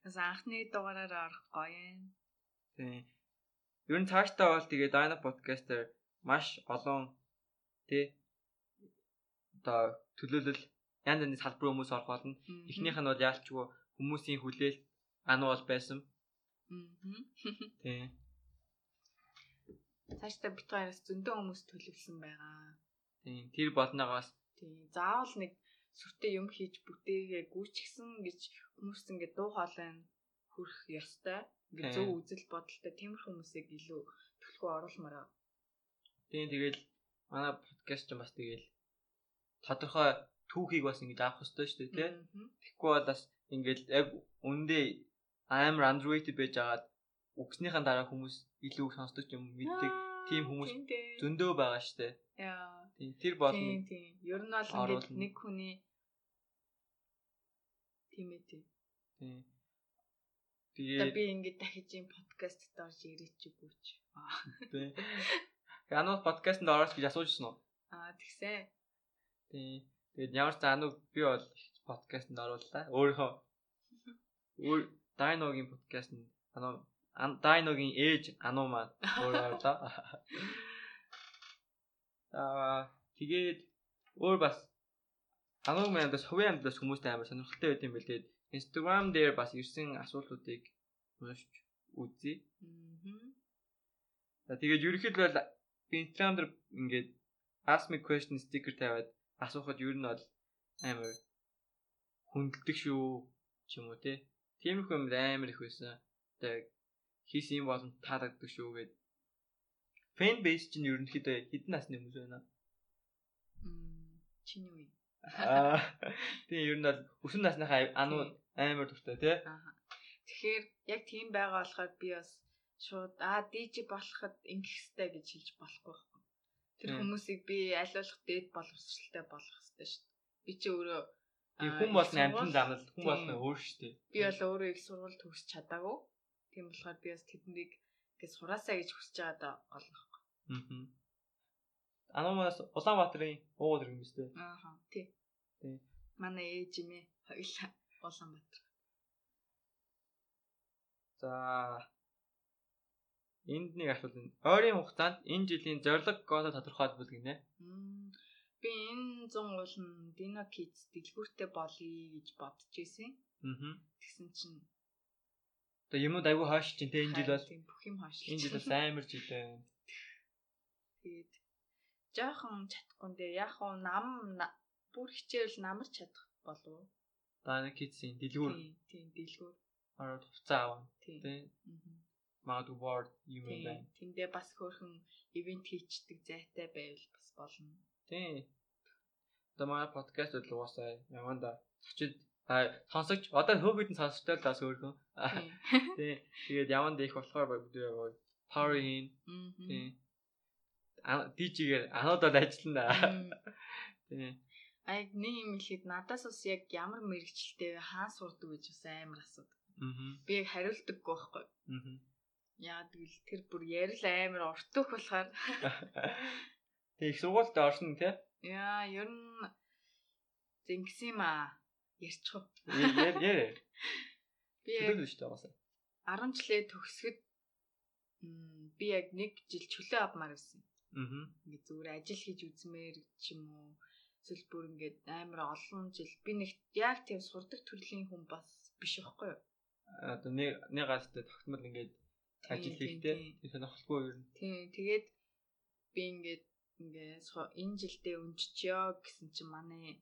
Бас анхны дугаараар орох гоё юм. Тийм. Ер нь цаашдаа бол тэгээ Dino podcast-ээр маш олон тий одоо төлөөлөл янз янзын салбар хүмүүс орох болно. Эхнийх нь бол яалчгүй хүмүүсийн хүлээл ануу бол байсан. Аа. Тийм. Цаашдаа бит хоёроос зөндөө хүмүүс төлөвлөсөн байгаа. Тийм. Тэр болноогоос Тийм. Заавал нэг сүртэй юм хийж бүтээгээ гүйчихсэн гэж хүмүүс ингээд дуу хоолой хүрх ёстой. Ингээд зөв Тийм. үзэл бодолтой тиймэрхүү хүмүүсийг илүү төлхөө оруулмаар тийм тэгэл манай подкаст ч бас тэгэл тодорхой түүхийг бас ингэж авах хэрэгтэй шүү дээ тий. Мгм. Тэгэхгүй бол бас ингээл яг үндэ амар underrated байж агаад үгснийхэн дараа хүмүүс илүү их сонсдог юм мэддэг тийм хүмүүс зөндөө байгаа штэ. Яа. Тийм тэр бол Тийм тийм. Ер нь бол ингээд нэг хүний тийм ээ тийм. тийм. Одоо Тэгээ би ингээд дахиж юм подкаст дорж ирээч үгүй ч. Аа. тийм. Януу подкастт орооч гэж асуужсэн уу? Аа тэгсэн. Тийм. Тэгээд ямар ч заануу би бол подкастт орууллаа. Өөрийнхөө өөр Дайногийн подкаст нь ануу Дайногийн ээж ануу маань өөрөө орлоо. Аа тэгээд өөр бас ануу мандас хувийн амьдлаас хүмүүстэй амар сонирхолтой байт юм бэлээ. Instagram дээр бас ирсэн асуултуудыг уншиж үзье. За тэгээд ерөнхийдөө би Instagram дээр ингээд ask me question sticker тавиад асуухад ер нь бол амар хүндэлдэг шүү ч юм уу те. Тиймэрхүү юм амар их байсан. Тэгээд хийсэн юм болон таалагддаг шүү гэд. Fan base чинь ерөнхийдөө хэдэн насны хүмүүс байна? Мм. Чиний үе. Аа тийм ер нь бол өсвөр насныхаа ануу амар дуртай тий. Тэгэхээр яг тийм байгаа болохоор би бас шууд аа DJ болоход ингэх хэрэгтэй гэж хэлж болохгүй байхгүй. Тэр хүмүүсийг би аль болох дээд боловсралтай болгох хэрэгтэй шүү дээ. Би чи өөрөө хүн болно амжилт замнал хүн болно өөр шүү дээ. Би бол өөрөө их сургууль төгсч чадаагүй. Тийм болохоор би бас тэднийг гэж сураасаа гэж хүсэж байгаа да олно. Аа. Анамаас Улаанбаатарын уугуул юм шүү дээ. Аа тий. Тий. Манай ээж юм ээ хоёлаа Улаанбаатар. За энд нэг асуулт байна. Ойрын хугацаанд энэ жилийн зорилго гооло тодорхойлбол гинэ. Би энэ 100 уулын Dino Kids дэлгүүртээ болъё гэж бодож ирсэн. Аа. Тэгсэн чинь Тэгээ юмуд айгүй хоош чинь те энэ жил бол бүх юм хоош. Энэ жил бас амар жил байна. Тэгээд жоохон чадахгүй нэ яг уу нам бүр хичээл намар чадах болов. Дана Kids-ийн дэлгүүр. Тийм дэлгүүр. Ороод хуцаа аваа. Тийм. Магадгүй board юм байна. Тэндээ бас хөөрхөн ивент хийчдэг зайтай байвал бас болно. Тийм. Одоо манай подкаст бол угаасаа яванда зочид а сонсогч одоо хөөгдөн сонсогчтой л бас өөрхөн. Тийм. Тэгээд яванд их болохоор power хийн. Тийм. DJ-гээр анууд бол ажиллана. Тийм. Аа нэг юм хэлэхэд надаас бас яг ямар мэрэгчлээ хаан сурдаг гэж бас амар асуудаг. Би яг хариулдаггүй байхгүй. Яа тэгэл тэр бүр ярил амар уртөх болохоор Тэг их сургуульд орсон тий? Яа, ер нь зингсэн юм аа. Ярьчих. Яа, яа. Би яг шүү дээ угаасаа. 10 жилээ төгсгöd би яг нэг жил чөлөө авмаар байсан. Аа. Ингээ зүгээр ажил хийж үзмээр ч юм уу. Эсвэл бүр ингээд амар олон жил би нэг яг тийм сурдаг төрлийн хүн бас биш байхгүй юу? Одоо нэг нэг гастай тогтмол ингээд ажил хийхдээ сонирхолгүй юу? Тийм. Тэгээд би ингээд ингээ энэ жилдээ өнччихё гэсэн чинь манай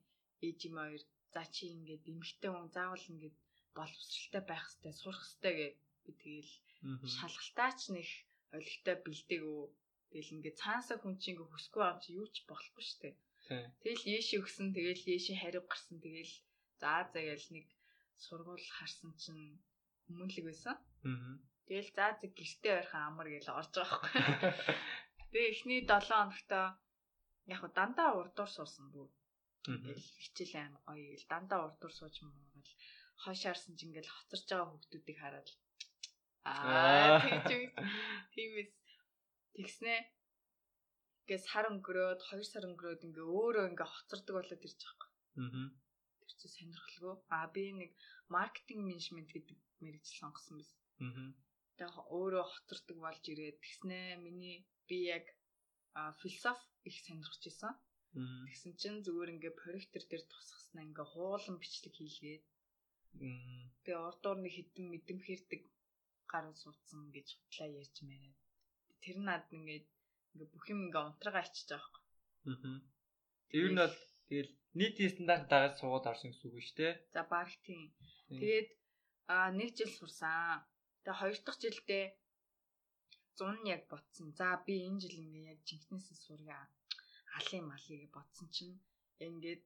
ээжим хоёр за чи ингээд эмхтэй хүн заавал ингээд боловсралтай байх хэрэгтэй сурах хэрэгтэй гэ би тэгэл шалгалтаач нэг олигтой бэлдээгөө тэгэл ингээд цаанасаа хүн чинь ингээ хүсгүй юм чи юу ч болохгүй штэ тэгэл яши өгсөн тэгэл яши хариу гарсан тэгэл за загээл нэг сургууль харсан чинь хүмүүнлэг байсан. Тэгэл за зэг гэртээ ойрхон амар гэж орж байгаа байхгүй. Тэгээ эхний 7 хоногт яг дандаа урдуур суусан бүр. Хичээл аим гоё гэл дандаа урдуур сууж муугал хойшаарсан ч ингээл хоцорж байгаа хүүхдүүдийг хараад аа тэгж тиймээс тэгснэ Гэс сар өнгөрөөд 2 сар өнгөрөөд ингээ өөрөө ингээ хоцордог болоод ирж байгаа юм. Аа. Тэр чинь сонирхолгүй. Аа би нэг маркетинг менежмент гэдэг мэрэгжил сонгосон байсан. Аа. Тэгээ өөрөө хоцордог болж ирээд тэгснэ миний би яг философи их сонирхож исэн. Тэгсэн чинь зүгээр ингээ проектор дээр тусгаснаа ингээ хуулан бичлэг хийлгээд. Тэгээ ордоор нэг хідэн мэдэмхэрдэг гараа суудсан гэж хутлаа ярьж мээрээ. Тэр над ингээд ингээ бүх юм ингээ унтраагаа ичиж байгаа юм. Аа. Тэр нь бол тэгэл нийтийн стандарт дагаад суугаад орсон гэсэн үг шүү дээ. За баг тийм. Тэгээд а нэг жил сурсан. Тэгээ хоёр дахь жилдээ 100 нь яг ботсон. За би энэ жил ингээ яг жинхнээсээ сурья. Алын малыг ботсон чинь ингээд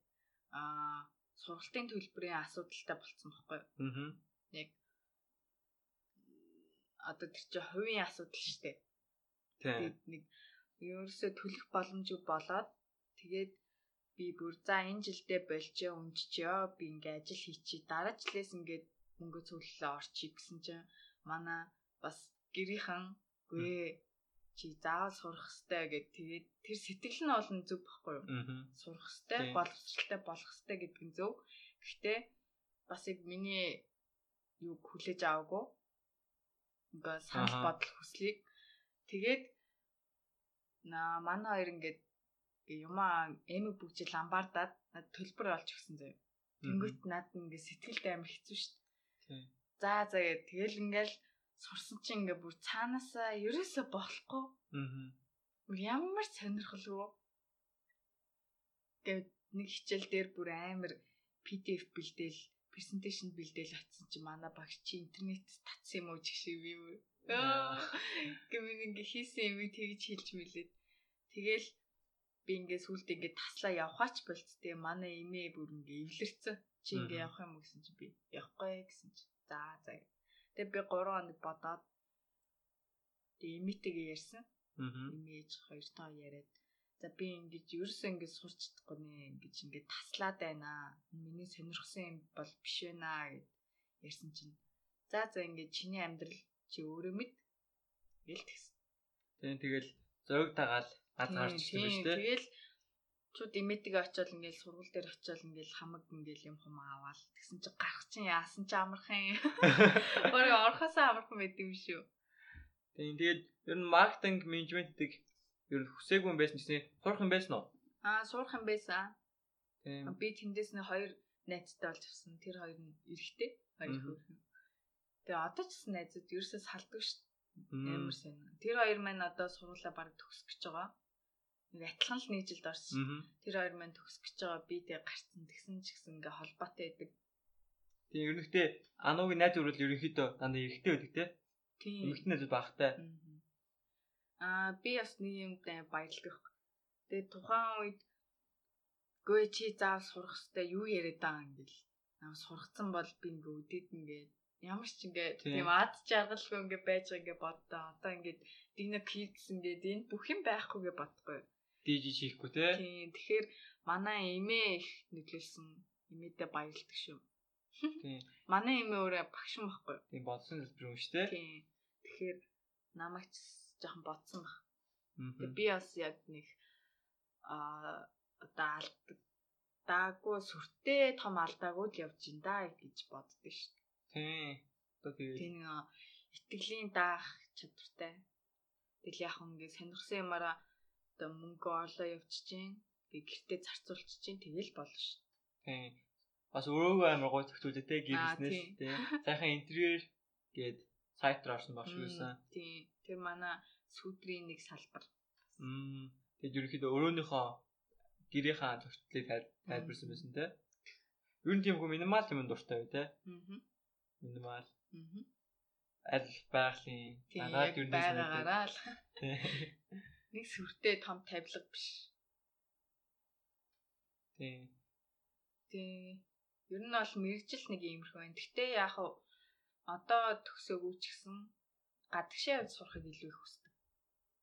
аа сургалтын төлбөрийн асуудалтай болцсон байхгүй юу? Аа. Яг одоо тэр чинь хувийн асуудал шүү дээ. Тэгээд нэг ерөөсөө төлөх боломжгүй болоод тэгээд би бүр за энэ жилдээ болчоо өмччөө би ингээ ажил хийчи дараа жилээс ингээд мөнгө цөллөө орчих гэсэн чинь манай бас гэрийнхэн Үгүй чи заавал сурах хэрэгтэй гэд тэгээд тэр сэтгэл нь олон зүг баггүй юу? Сурах хэрэгтэй, боловсралтай болох хэрэгтэй гэдэг нь зөв. Гэхдээ бас яг миний юу хүлээж аваагүй. Ингээ санал бодол хүслийг тэгээд на манай хоёр ингээд юмаа эмэг бүгжил ламбардаад над төлбөр олж өгсөн заяа. Тэнгүүт над ингээ сэтгэлд амар хэцүү дээ. За за тэгээд тэгэл ингээл сурсан чинь ингээ бүр цаанаасаа ерөөсөө болохгүй. Аа. Ямар сонирхолгүй. Тэгээд нэг хичээл дээр бүр амар PDF бэлдээл, презентацийн бэлдээл атсан чи манай багш чи интернет татсан юм уу ч шиг би юу. Гэмиг ингээ хийсэн юм тэгж хэлж мэлээд. Тэгэл би ингээд сүулт ингээд таслаа явхаач болц тэгээ манай эмээ бүр ингээд эвлэрсэн. Чи ингээд явах юм гэсэн чи би явахгүй гэсэн чи. За за. Тэгээ би 3 хоног бодоод тэгээ эмээтэйгээ ярьсан. Эмээж хоёр тоо яриад за би ингэж ерөөсөө ингэж сурч чадахгүй нэ ингэж ингэж таслаад байна. Миний сонирхсан юм бол биш байна гэд ярьсан чинь за за ингэж чиний амьдрал чи өөрөө мэд гэл тэгсэн. Тийм тэгэл зөг тагаал газ гарч ирсэн биз дээ. Тэгэл чууд имэдгээ очиод ингээл сургууль дээр очиод ингээл хамаг ингээл юм хум аваад тэгсэн чи гарах чинь яасан ч амархан. Өөрөө орхосоо амархан байд юм шүү. Тийм тэгээд ер нь маркетинг менежментийг ер нь хүсээгүй юм байсан чинь сурах юм байсан уу? Аа сурах юм байсан. Тийм. Би тэндээс нь хоёр найзтай болж авсан. Тэр хоёр нь эрэхтэй. Хоёр хөөрхөн. Тэгээ одоо ч гэсэн найзууд ерөөсөө салдаг шүү. Амар сайн. Тэр хоёр маань одоо сургуулаа баг төгсөх гэж байгаа. Нэг адилхан л нийжилд орсон. Тэр хоёр маань төгсөх гэж байгаа. Би тэг гарцсан. Тэгсэн ч гэсэн ингээ холбоотой байдаг. Тийм ерөнхийдөө ануугийн найз өрөөл ерөнхийдөө дандаа эрэхтэй байдаг те. Тийм. Эмэгтэй найзууд багтай. Аа би бас нэг юмд баярлах. Тэгээ тухайн үед гүй чи заав сурах хэвээр юу яриад байгаа юм бэл. Аа сургацсан бол би ингээ үдээд ингээд ямар ч ингээ тийм ад жаргалгүй ингээ байж байгаа ингээ боддоо. Одоо ингээ дигнэ кидс ингээ энэ бүх юм байхгүйгээ бодохгүй. Диж хийхгүй те. Тийм. Тэгэхээр манай эмээ их нөлөөлсөн. Эмээдээ баярлдаг шүү. Тийм. Манай эмээ өөрөө багшин байхгүй. Тийм бодсон хэлбэр юм шүү те. Тийм. Тэгэхээр намайг жоохон бодсон баг. Би бас яг нэг аа одоо алдаг даагүй сүртэй том алдаагүй л явж ин да гэж боддөө шүү. Тийм. Одоо тэгээд тийм итгэлийн даах чадвартай. Тэгэл яг ингээд сонирхсан юмараа одоо мөнгө орлоо явчих чинь гээ гэртээ зарцуулчих чинь тэгэл болно шүү. Тийм. Бас өөрөөгөө амар гой зөвхөлтэй те гэрснээс тийм. Сайхан интерьер гээд сайт руу орсон баг шүү гэсэн. Тийм. Тэр манай сүдрийн нэг салбар. Мм. Тэгээд ерөнхийдөө өөрөөнийхөө гэрийнхаа төвчлийг тайлбарсан байсан те. Нь тийм хөө минимал юм дуртай бай те. Аа минимал. Аль байгалийн агаад юу нэгсээр л. Нэг сүртэй том тавилга биш. Тий. Тий. Ер нь бол мэрэгжил нэг иймэрхүү байна. Гэхдээ яг хав одоо төгсөөгүй ч гэсэн гадагшаа явж сурахыг илүү их хүсдэг.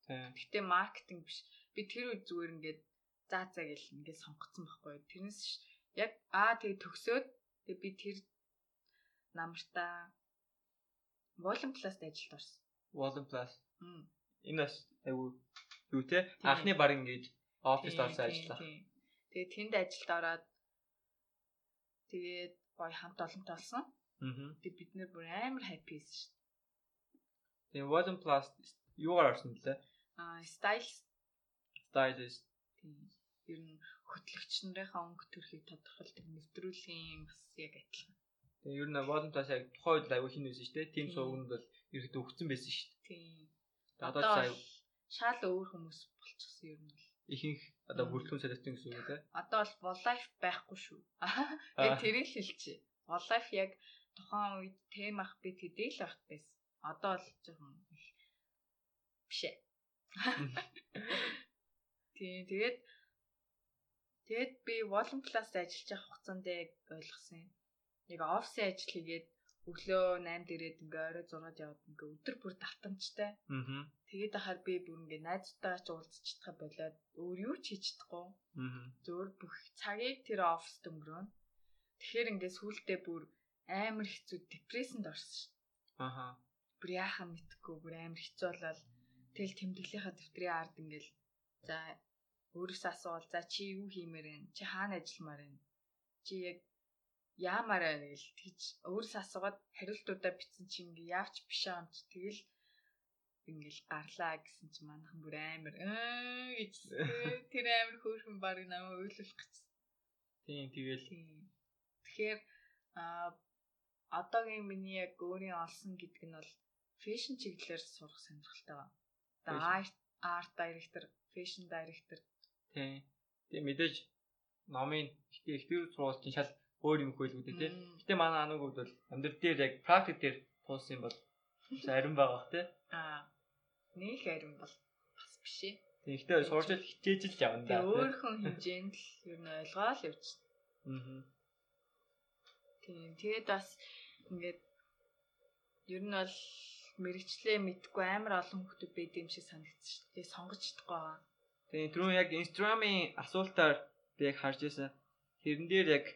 Тий. Гэхдээ маркетинг биш. Би тэр үед зүгээр ингээд заа заа гэл ингээд сонгоцсон байхгүй. Тэрнээс яг аа тэгээ төгсөөд тэгээ би тэр намартаа Volume Plus-д ажилд орсон. Volume Plus. Энэ бас айгүй юу те анхны баг ингэж оффист орсон ажиллаа. Тэгээ тэнд ажилд ороод тэгээд гоё хамт олонтой болсон. Аа. Тэгээд бид нэр бүр амар happy байсан шүү дээ. Тэгээ Volume Plus юугаар орсон бэлээ? Аа, stylist. Stylist. Ер нь хөтлөгч нарынхаа өнгө төрхийг тодорхойлдог нэвтрүүлгийн бас яг адилхан. Тэгээ ер нь волонтаас яг тухайн үед аягүй хин байсан шүү дээ. Тим сууганд бол ерөөдөө өгцөн байсан шүү дээ. Тийм. Одоо аягүй шал өөр хүмүүс болчихсон нь бол. Ихэнх одоо бүрэлдэхүүн солиоцсон гэсэн үг үү? Одоо бол воллайф байхгүй шүү. Тэгээ тэрийг л хэлчихье. Воллайф яг тухайн үед тем ах бид хэдий л ахт байсан. Одоо л жоохон биш ээ. Тийм тэгээд тэгээд би волон класс ажиллаж байгаа хугацаанд яг ойлгосон юм яг офисын ажил хийгээд өглөө 8-д ирээд ингээ орой 6-д яваад ингээ өдөр бүр давтамжтай. Аа. Тэгээд ахаар би бүр ингээ найзтайгаа ч уулзч чадхаа болоод өөр юу ч хийж чадахгүй. Аа. Зөөр бүх цагийг тэр оффист өнгөрөөн. Тэгэхээр ингээ сүултээ бүр амар хэцүү депрессэнд орсон шүү. Аа. Бүр яахаа мэдхгүй бүр амар хэцүү болол тэгэл тэмдэглэлийнхаа дэвтрийн ард ингээл за өөрөөсөө асуувал за чи юу хиймээр вэ? Чи хаана ажилламаар вэ? Чи яг яамаар байна гэл тэгж өөрөөс асуугаад хариултуудаа бичсэн чи ингээ яавч биш чи тэгэл ингээл гарлаа гэсэн чи манайхан бүр амар ээ гэж тэр амар хөөрхөн баг намайг уйлуулах гэсэн. Тийм тэгэл. Тэгэхээр а одоогийн миний яг өөрийн олсон гэдэг нь бол фэшн чиглэлээр сурах сонирхолтой байна. Одоо арт арт директор, фэшн директор. Тийм. Тийм мэдээж номын их их төр сургуульч шал өөр юм хөлгүүдээ тий. Гэтэ манай ануугууд бол амьдрал дээр яг практик дээр туулсан юм бол арим байгаа бах тий. Аа. Нэг арим бол бас биш ээ. Тэгэхдээ сурч л хичээж л явна да. Өөрхөн хэмжээнд л ер нь ойлгоол явчихсан. Аа. Тийм. Тэгээд бас ингээд ер нь бол мэрэгчлээ мэдгүй амар олон хүмүүс байд юм шиг санагдчих дээ. Сонгож чадахгүй байгаа. Тийм. Түрүү яг Instagram-ийн асуултаар би яг харж байсан. Тэрэн дээр яг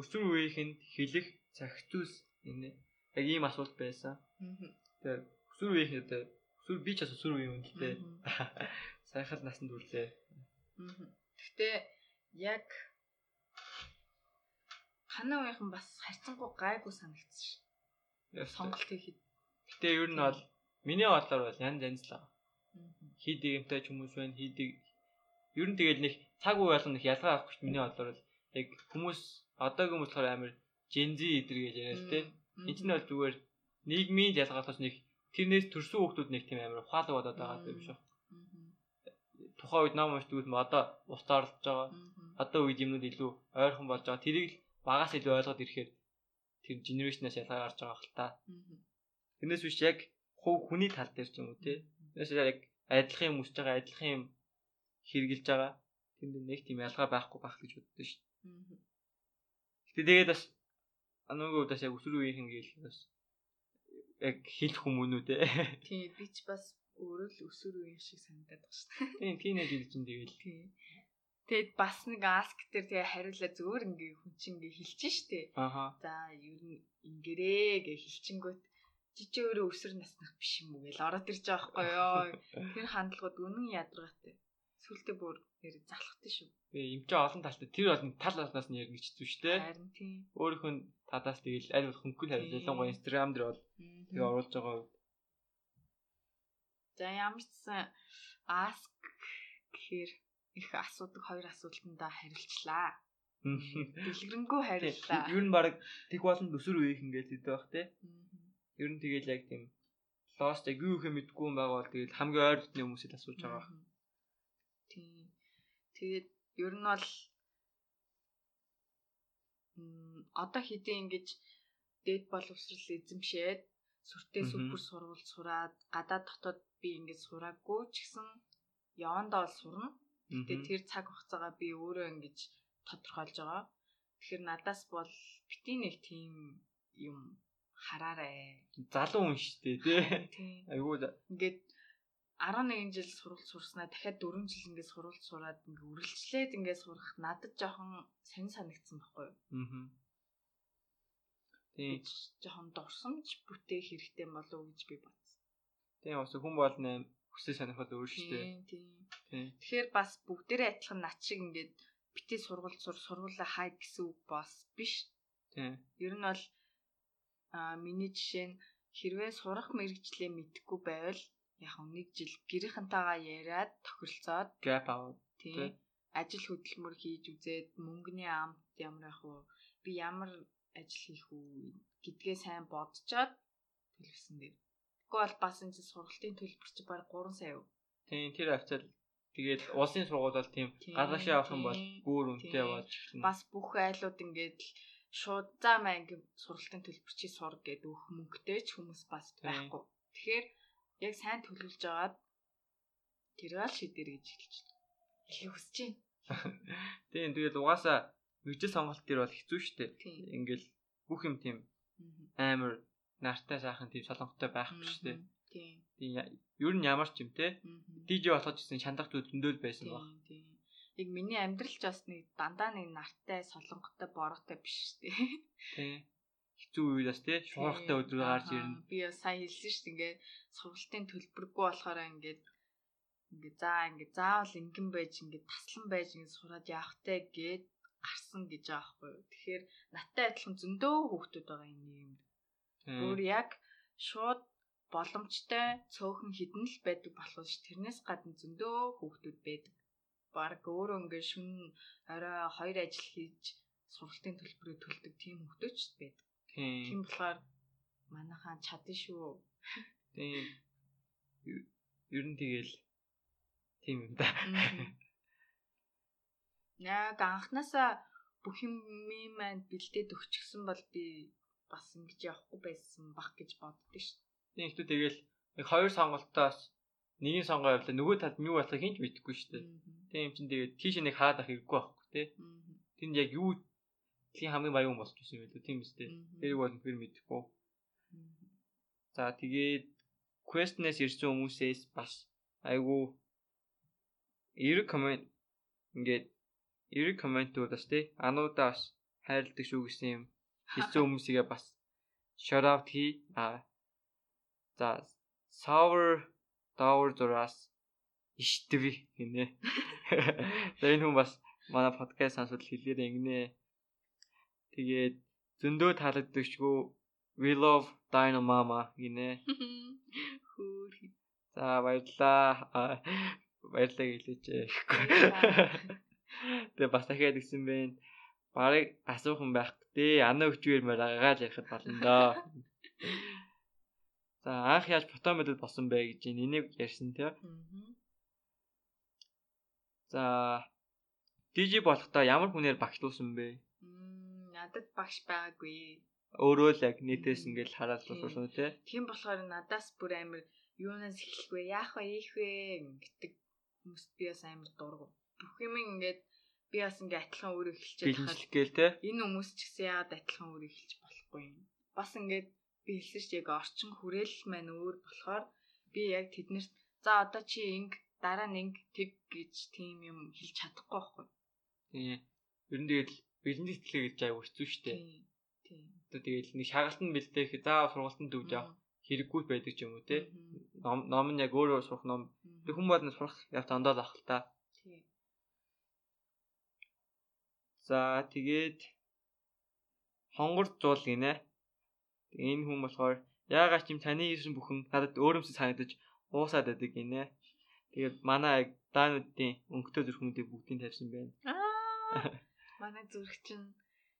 өсвөр үеийнхэнд хэлэх цагтус энэ яг ийм асуулт байсан. Тэгээ өсвөр үеийнхэн одоо өсвөр би ч бас өсвөр үеийн хүн л дээ. Сайхан насанд үрлээ. Гэхдээ яг ханаа үеийнхэн бас харьцангуй гайгүй санагдсан ш. Сонголт хийхэд. Гэтэ ер нь бол миний бодлоор бол янз янз л байгаа. Хийдэг юмтай ч хүмүүс байна, хийдэг ер нь тэгэл нэг цаг үе болгоно их ялгаа авахгүй миний бодлоор бол яг хүмүүс одоогийн хүмүүс болохоор амар Gen Z эдэр гэж яриа л те. Энд нь бол зүгээр нийгмийн ялгаатаас нэг тэрнээс төрсэн хүмүүс нэг тийм амар ухаалаг болоод байгаа юм шиг. Тухайн үед ном уншдаг юм одоо устаарлаж байгаа. Одоо үед юмнууд илүү ойрхон болж байгаа. Тэрийг л багаас илүү ойлгоод ирэхээр тэр генерашнаас ялгаа гарч байгаа хэл та. Тэрнээс биш яг хувь хүний тал дээр ч юм уу те. Тэрнээс яг адилхан юм өсөж байгаа, адилхан юм хэрглэж байгаа. Тэнд нэг тийм ялгаа байхгүй байх гэж боддоо шүү тэгээд бас нөгөө удаас яг өсвөр үеийнхэн гээл бас яг хэлэх хүмүүнүү те. Тийм би ч бас өөрөө л өсвөр үеийн шиг санагдаад байна шүү дээ. Тийм тийнейж ил чинь тэгэл. Тийм. Тэгэд бас нэг ask дээр тэгээ хариулаа зүгээр ингээ хүн чинь ингээ хэлчихэж штэ. Аха. За ер нь ингэрээ гэж хэлчингүүт жижиг өөрөө өсвөр наснах биш юм уу гэж ороод ирж байгаа байхгүй юу. Тэр хандлагууд үнэн ядаргаатай. Сүлдээ бүр нэр залхахтай шүү. Тэгээ юм чи олон талтай тэр олон тал талаас нь ярих гэж шүү дээ. Харин тийм. Өөрийнхөө талаас тэгэл аль болох хөнгөл хариу ялангуяа Instagram дээр бол тэгээ оруулж байгаа. За ямар ч сан ask гэхээр их асуудаг хоёр асуултандаа хариулчлаа. Дэлгэрэнгүй хариуллаа. Ер нь баг тэг болон өсөр үеийнх ингээд хэд байх те. Ер нь тэгэл яг тийм lost яг юу их мэдгүй юм байгаа бол тэгэл хамгийн ойр дотны хүмүүсийг асууж байгаа. Тэгээд ер нь бол одоо хэдийн ингэж дэд боловсрал эзэмшээд сүртэй супер сурвалж сураад гадаад дотоод би ингэж сураагүй ч гэсэн явандаа бол сурна. Гэтэ тэр цаг хугацаагаа би өөрөө ингэж тодорхойлж байгаа. Тэгэхээр надаас бол бити нэг тийм юм хараарэ. Залуу хүн шүү дээ тий. Айгуу ингээд 11 жил сурвалж сурснаа дахиад 4 жил ингээд сурвалж сураад ингээд үргэлжлээд ингээд сурах надад жоохон сонь санагдсан байхгүй юу? Аа. Тийм жоохон дурсамж бүтээх хэрэгтэй болов уу гэж би бодсон. Тийм бас хүн бол нэм хүсээ сонирхол өөр шүү дээ. Тийм. Тэгэхээр бас бүгдээрээ адилхан над шиг ингээд битээ сургууль сур сургуулаа хай гэсэн үг бас биш. Тийм. Ер нь бол а миний жишээ нь хэрвээ сурах мэрэгчлээ мэдхгүй байвал яг нэг жил гэрийнхэнтэйгээ яриад тохиролцоод gap аваад тийм ажил хөдөлмөр хийж үзээд мөнгөний амт ямар ах вэ? Би ямар ажил хийх үү гэдгээ сайн бодцоод төлөвсөн дээр. Тэгэхгүй бол бас энэ сургалтын төлбөр чи баг 3 сая юу? Тийм тэр хавцал тэгээд улсын сургууль бол тийм гадаашаа авах юм бол бүр үнэтэй яваад бас бүх айлууд ингээд шууд заа маа ингээд сургалтын төлбөр чи сур гэдэг өөх мөнгөтэй ч хүмүүс бас байхгүй. Тэгэхээр яг сайн төлөвлөж агаад тэрэл шидэр гэж хэлж байна. Их хүсэж байна. Тийм тэгээд угаасаа мэгжил сонголт дээр бол хэцүү шттэ. Ингээл бүх юм тийм амар нартай сайхан тийм солонготой байхгүй шттэ. Тийм. Тийм ер нь ямар ч юм те. DJ болоход гэсэн шандах зүйл зөндөөл байсан баг. Тийм. Яг миний амьдралч бас нэг дандаа нэг нартай солонготой бороотой биш шттэ. Тийм хэцүү үед бас тий шуурхтай өдрөөр гарч ирнэ. Би сая хэлсэн шүү дээ ингээд сургалтын төлбөргүй болохоор ингээд ингээд за ингээд заавал ингэн байж ингээд таслан байж ингээд сураад явахтай гээд гарсан гэж байгаа байхгүй юу. Тэгэхээр наттай адилхан зөндөө хүүхдүүд байгаа юм юм. Өөр яг шууд боломжтой цөөхөн хідэн л байдаг болохоос тэрнээс гадна зөндөө хүүхдүүд байдаг. Бараг өөрөө ингээд шүн орой хоёр ажил хийж сургалтын төлбөрөө төлдөг тийм хүүхдүүд ч байдаг. Тийм болохоор манайхаа чадна шүү. Тийм. Ер нь тэгэл тийм юм да. Яг анханасаа бүх юм маань бэлдээд өгчихсөн бол би бас ингэж явахгүй байсан бах гэж боддөө шүү. Тийм ихтэй тэгэл яг хоёр сонголтоос Нэгийн сонгоо явлаа нөгөө талд юу болохыг хинч мэдэхгүй шүү дээ. Тийм юм чинь тэгээд тийш нэг хараад ах хэрэггүй байхгүй тий. Тэнд яг юу тийм хамгийн баян болж ирсэн юм билүү тийм үстэй. Тэрийг бол үнэхээр мэдэхгүй. За тэгээд quest-нээс ирсэн хүмүүсээс бас айгүй эрг комент ингээд эрг комментууд бас тий ануудаа бас хайрладаг шүү гэсэн юм хэлсэн хүмүүсийгээ бас shout out хий. А за sour Dower зураас иштэви гинэ. За энэ хүн бас манай подкаст сонсоод хэлээрэй ингэнэ. Тэгээд зөндөө таалагддагчгүй We love Dino Mama гинэ. Хөөх. За баярлаа. Баярлаа гэлээч. Тэгээ бас дахиад гисэн бэ. Барыг асуухан байх дээ. Ана өчвөр маягаар ярихад болно доо. За анх яаж фото мэдэл болсон бэ гэж энийг ярьсан тийм. За DJ болохдоо ямар хүнээр багшлуулсан бэ? Надад багш байгаагүй. Өөрөө л яг нийтээс ингээл хараад болсон тийм. Тийм болохоор надаас бүр амар юунаас эхлэхгүй яах вэ ийх вэ гэдэг хүмүүст би бас амар дургу. Бүх юм ингээд би бас ингээд адилхан өөрөө эхэлчихэж байгаа. Гээл тийм. Энэ хүмүүс ч гэсэн яагаад адилхан өөрөө эхэлж болохгүй юм. Бас ингээд би хэлсэн чинь яг орчин хүрээлэл маань өөр болохоор би яг тэднэрт за одоо чи инг дараа нь инг тэг гэж тийм юм хэлж чадахгүй байхгүй. Тийм. Ер нь тэгэл бэлэн дэвтлээ гэж аяа хэцүү шттэ. Тийм. Одоо тэгэл нэг шагалт нь бэлдээх заа сургалтанд дүүж авах хэрэггүй байдаг юм уу те. Ном ном нь яг өөрөө сурах ном. Тэг хүн бодно сурах явц ондоо авах л та. Тийм. За тэгээд хонгор зуул гинэ. Энэ хүн болохоор яагаад ч юм таны хийсэн бүхэн надад өөрөмсөд санагдаж уусаад байдаг гинэ. Тэгээд манай даануудын өнгөтэй зүрхнүүдийг бүгдийг тавьсан байна. Аа. Манай зүрх чинь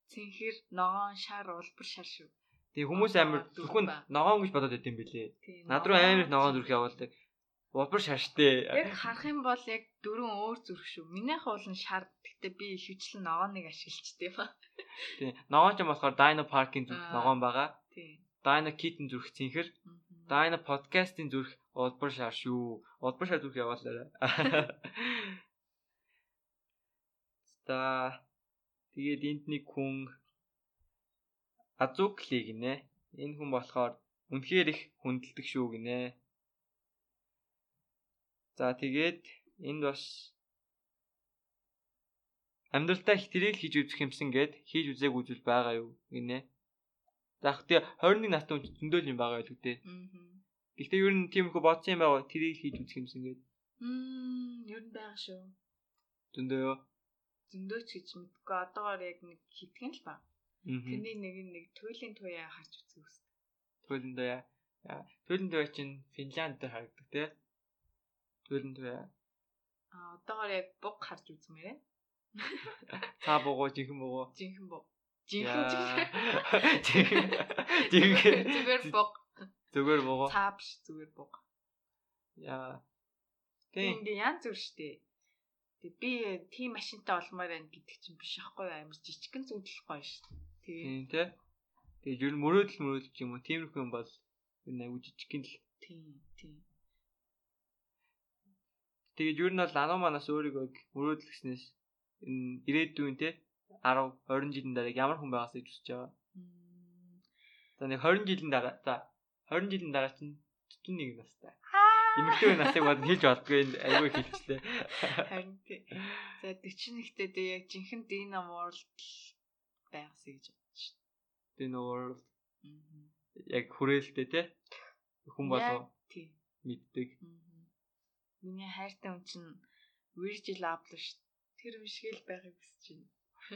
цэнхэр ногоон шар улбар шар шүү. Тэгээ хүмүүс амар зүрхэн ногоон гэж бодоод байт юм бэлээ. Над руу амар ногоон зүрх явуулдаг. Улбар шарштэй. Яг харах юм бол яг дөрөв өөр зүрх шүү. Минийх бол нь шар. Гэтэ би хөвчлэн ногооныг ашиглачтэй ба. Тий. Ногоон ч юм болохоор Dino Park-ийн зүрх ногоон байгаа. Тий. Dino Kit-ийн зүрх цэнхэр. Dino Podcast-ийн зүрх улбар шар шүү. Улбар шар зүрх яваалаа. За тэгээд энд нэг хүн Азукли гинэ. Энэ хүн болохоор үнэхээр их хүндэлдэг шүү гинэ. За тэгээд энд бас амьдралдаа их тэрийг хийж үзэх юмсан гэд хийж үзээг үзвэл байгаа юу гинэ. За тий 21 настай хүн зөндөл юм байгаа байлгүй дээ. Гэхдээ ер нь тийм их бодсон юм байгаа тэрийг хийж үзэх юмсан гэд. Мм ер нь байгаа шүү. Зөндөө юу? Зөндөө ч гэж мэдгүй одоогоор яг нэг хитгэн л ба. Тэрний нэг нэг туйлын туяа харж үзэх үст. Туйлын туяа. Туйлын туяа чинь Финланд дээр харагддаг тий. Туйлын туяа. А одоогоор яг буг харж үзмээрээ. Та бугуу жинхэн бугуу. Жинхэн буг. Жинхэн жинхэн. Зүгээр буг. Зүгээр бугуу. Цаа биш зүгээр буг. Яа. Тийм ингээ ян зүр штэ. Тэг би тийм машинтай олмоор байна гэдэг чинь биш аахгүй амар жижигхэн зүйлэх гоё штэ. Тийм тий. Тэгээ ер нь мөрөөдөл мөрөөдөл юм уу тиймэрхүү юм бол энэ аягүй жижигхэн л. Тийм тийм. Тэгээд ер нь бол ануу манаас өөрийгөө мөрөөдөл гэснээс энэ ирээдүйн те 10 20 жилийн дараа ямар хүн байгаасаа гэж үзэж байгаа. За нэг 20 жилийн дараа за 20 жилийн дараа чинь 41 настай. Эмэгтэй насыг бод хэлж болдгүй айгүй хэлчлээ. Харин тий. За 41-тэй дээ яг жинхэнэ Dino World байгаасаа гэж бодсон шүү дээ. Dino World. Яг хүрээлттэй те. Хүн болоо. Тий. Мэддэг. Миний хайртай хүн чинь Virgil Abloh шүү Тэр бишгэл байхыг хүсэж байна.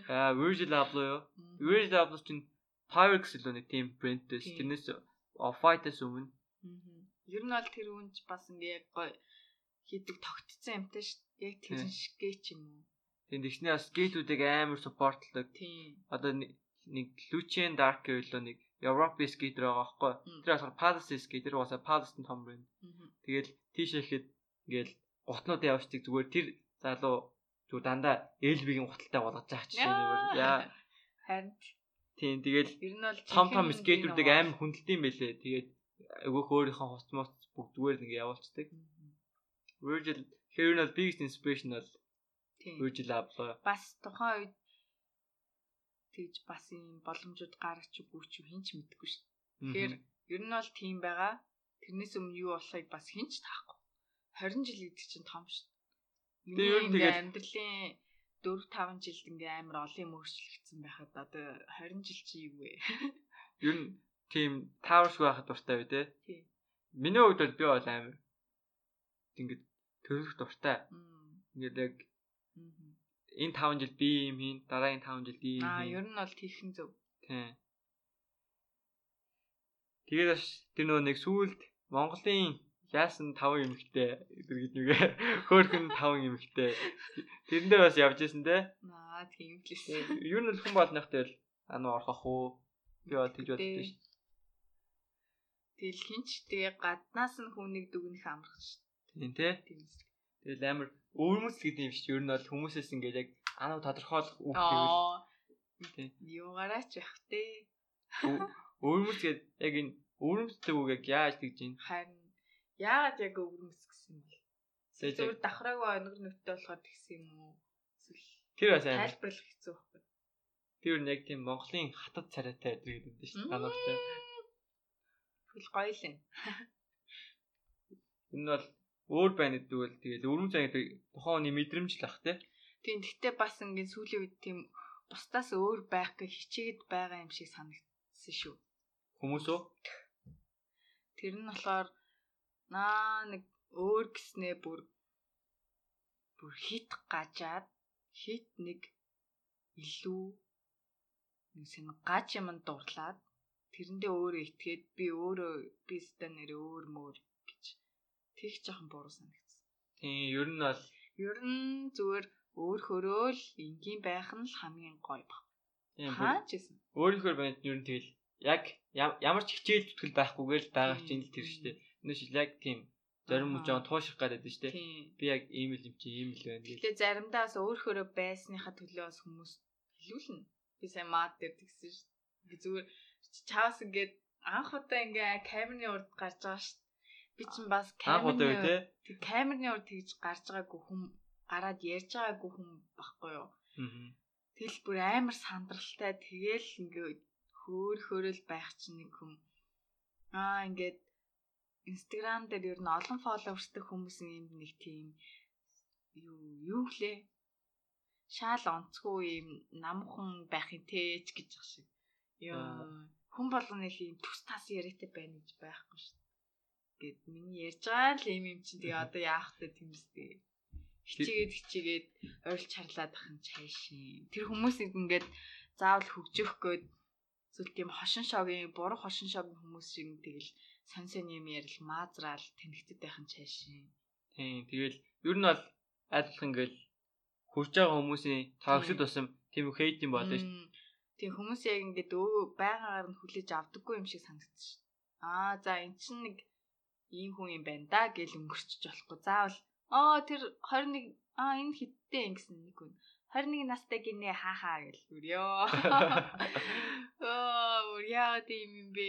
Аа, Virgil Abloh юу? Virgil Abloh чинь Pyrex илүү нэг team brandээс тэрнээс Off-White-аас өмнө. Ер нь бол тэр үнч бас ингээ яг гоё хийдэг тогтцсон юмтай ш. Яг тэр скетч юм уу? Тийм тэгснээ бас скетүүдийг амар суппортлдог. Тийм. Одоо нэг Lucian Dark гэвэл нэг Europe skater байгаа байхгүй. Тэр бас Palace skater уусаа Palace-ын том брэнд. Тэгэл тийш ихэд ингээл гутнууд явждаг зүгээр тэр залуу зүг дандаа ээлбигийн гуталтай болгож байгаа ч юм яа. Харин тийм тэгэл ер нь бол том том скейтүүдийг амар хүндэлт юм байлээ. Тэгээд өгөөх өөрийнхөө хуц моц бүгдгээр ингэ явуулцдаг. Virgil хэрэг нь бол biggest inspiration бол Virgil Abloh. Бас тухайн үед тэгж бас юм боломжууд гарч үгүй ч хинч мэдэхгүй шүү. Тэгэхээр ер нь бол тийм байгаа. Тэрнээс өмнө юу болохыг бас хинч таахгүй. 20 жил гэдэг чинь том шүү. Тэгээ ер нь тэгээд амьдралын 4 5 жилд ингээм амар олон юм өөрчлөгдсөн байхад одоо 20 жил чи юу вэ? Ер нь тийм тааршгүй байхад дуртай бай тээ. Тийм. Миний хувьд бол би бол амар ингээд төрөх дуртай. Ингээд яг энэ 5 жил би юм хийн, дараагийн 5 жил би юм хийн. Аа, ер нь бол тийхэн зөв. Тийм. Тэгээд тэр нөгөө нэг сүулт Монголын яасан 5 эмэгтэй гэж нэгэ хөөхөн 5 эмэгтэй тэрэн дээр бас явж исэн те. Аа, тийм л лээ. Ер нь хүн болных тэгэл ануу орхох уу? Би бол тэгж боддоо шүү. Тэгэл хинч тэгээ гаднаас нь хүнийг дүгнэх амарх шүү. Тийм те. Тэгэл амар өвөрмөс гэдэг юм шүү. Ер нь бол хүмүүсээс ингээд яг анаа тодорхойлох үг гэвэл тийм. Юугаараач явах те. Өвөрмөс гэдэг яг энэ өвөрмөстэй үг яг яаж тэгж юм? Харин яагаад яг өвөрмөс гэсэн юм бэ? Зүгээр давхраагүй өнгөр нүттэй болохоор тэгсэн юм уу? Тэр бас амар тайлбарлах хэцүү байхгүй. Тэр нь яг тийм Монголын хатад царайтай гэдэг шүү дээ. Анаатай. Хөл гоё л юм. Энэ бол өөр байна гэдэг бол тэгэл өрөм цай гэдэг тухайн хүний мэдрэмж л ах тий. Тийм гэхдээ бас ингээд сүүлийн үед тийм бусдаас өөр байх гэж хичээгээд байгаа юм шиг санагдсан шүү. Хүмүүс үү? Тэр нь болохоор наа нэг өөр гэснээ бүр бүр хит гажаад хит нэг илүү нэг сэн гаж юм дурлаад тэрэндээ өөрөө итгээд би өөрөө би ста нэр өөр мөр гэж тэг жоохон буруу санагдсан. Тийм ер нь бол ер нь зүгээр өөр хөрөөл энгийн байх нь л хамгийн гоё баг. Тийм хаачихсан. Өөрийнхөө банд ер нь тэгэл яг ямар ч хичээл зүтгэл байхгүйгээр л байгаа чинь л тэр шүү дээ. Өнөөш яг тийм зарим мөч жоон тууших гэдэг шүү дээ. Би яг ийм л юм чи ийм л байна гэх. Тэгээ заримдаа бас өөрхөрөө байсныхаа төлөө бас хүмүүс хэлүүлнэ. Би сайн маад дээр тэгсэн шүү. Ингээ зүгээр чаас ингээд анх удаа ингээ камерны урд гарч байгаа шүү. Би чинь бас камерны камерны урд тэгж гарч байгаагүй хүм гараад ярьж байгаагүй хүм баггүй юу. Тэгэл бүр амар сандралтай. Тэгэл ингээ хөөр хөөрөл байх чинь нэг хүм аа ингээд Instagram дээр ер нь олон фолловерстэй хүмүүсийн юм нэг тийм юу юу лээ шаал онцгүй юм намхан байхын тээж гэж ах шиг. Ёо хүн болгоны л юм төс тас яриатай байна гэж байхгүй шүү. Гэт миний ярьж байгаа л юм юм чинь тэгээ одоо яах вэ тэмстэй. Хичээгээд хичээгээд ойролч харлаад ах юм чайшин. Тэр хүмүүсийг ингээд заавал хөгжих гээд зүйл тийм хошин шогийн буруу хошин шогийн хүмүүс шиг тэгэл сонь сонь юм ярил маазраал тэнэгтэд байх нь чайшин. Тийм тэгэл ер нь бол айлтгах ингээл хурж байгаа хүмүүсийн токсид басан тийм хейт юм болно шүү. Тийм хүмүүс яг ингээд өө байгаагаар нь хүлээж авдаггүй юм шиг санагдчих. Аа за эн чинь нэг ийм хүн юм байна да гэж өнгөрчөж болохгүй. Заавал аа тэр 21 аа энэ хиттэй юм гэсэн нэг хүн. 21 настай гинэ хаа хаа гэл үрё. Аа үряа тийм юм бэ.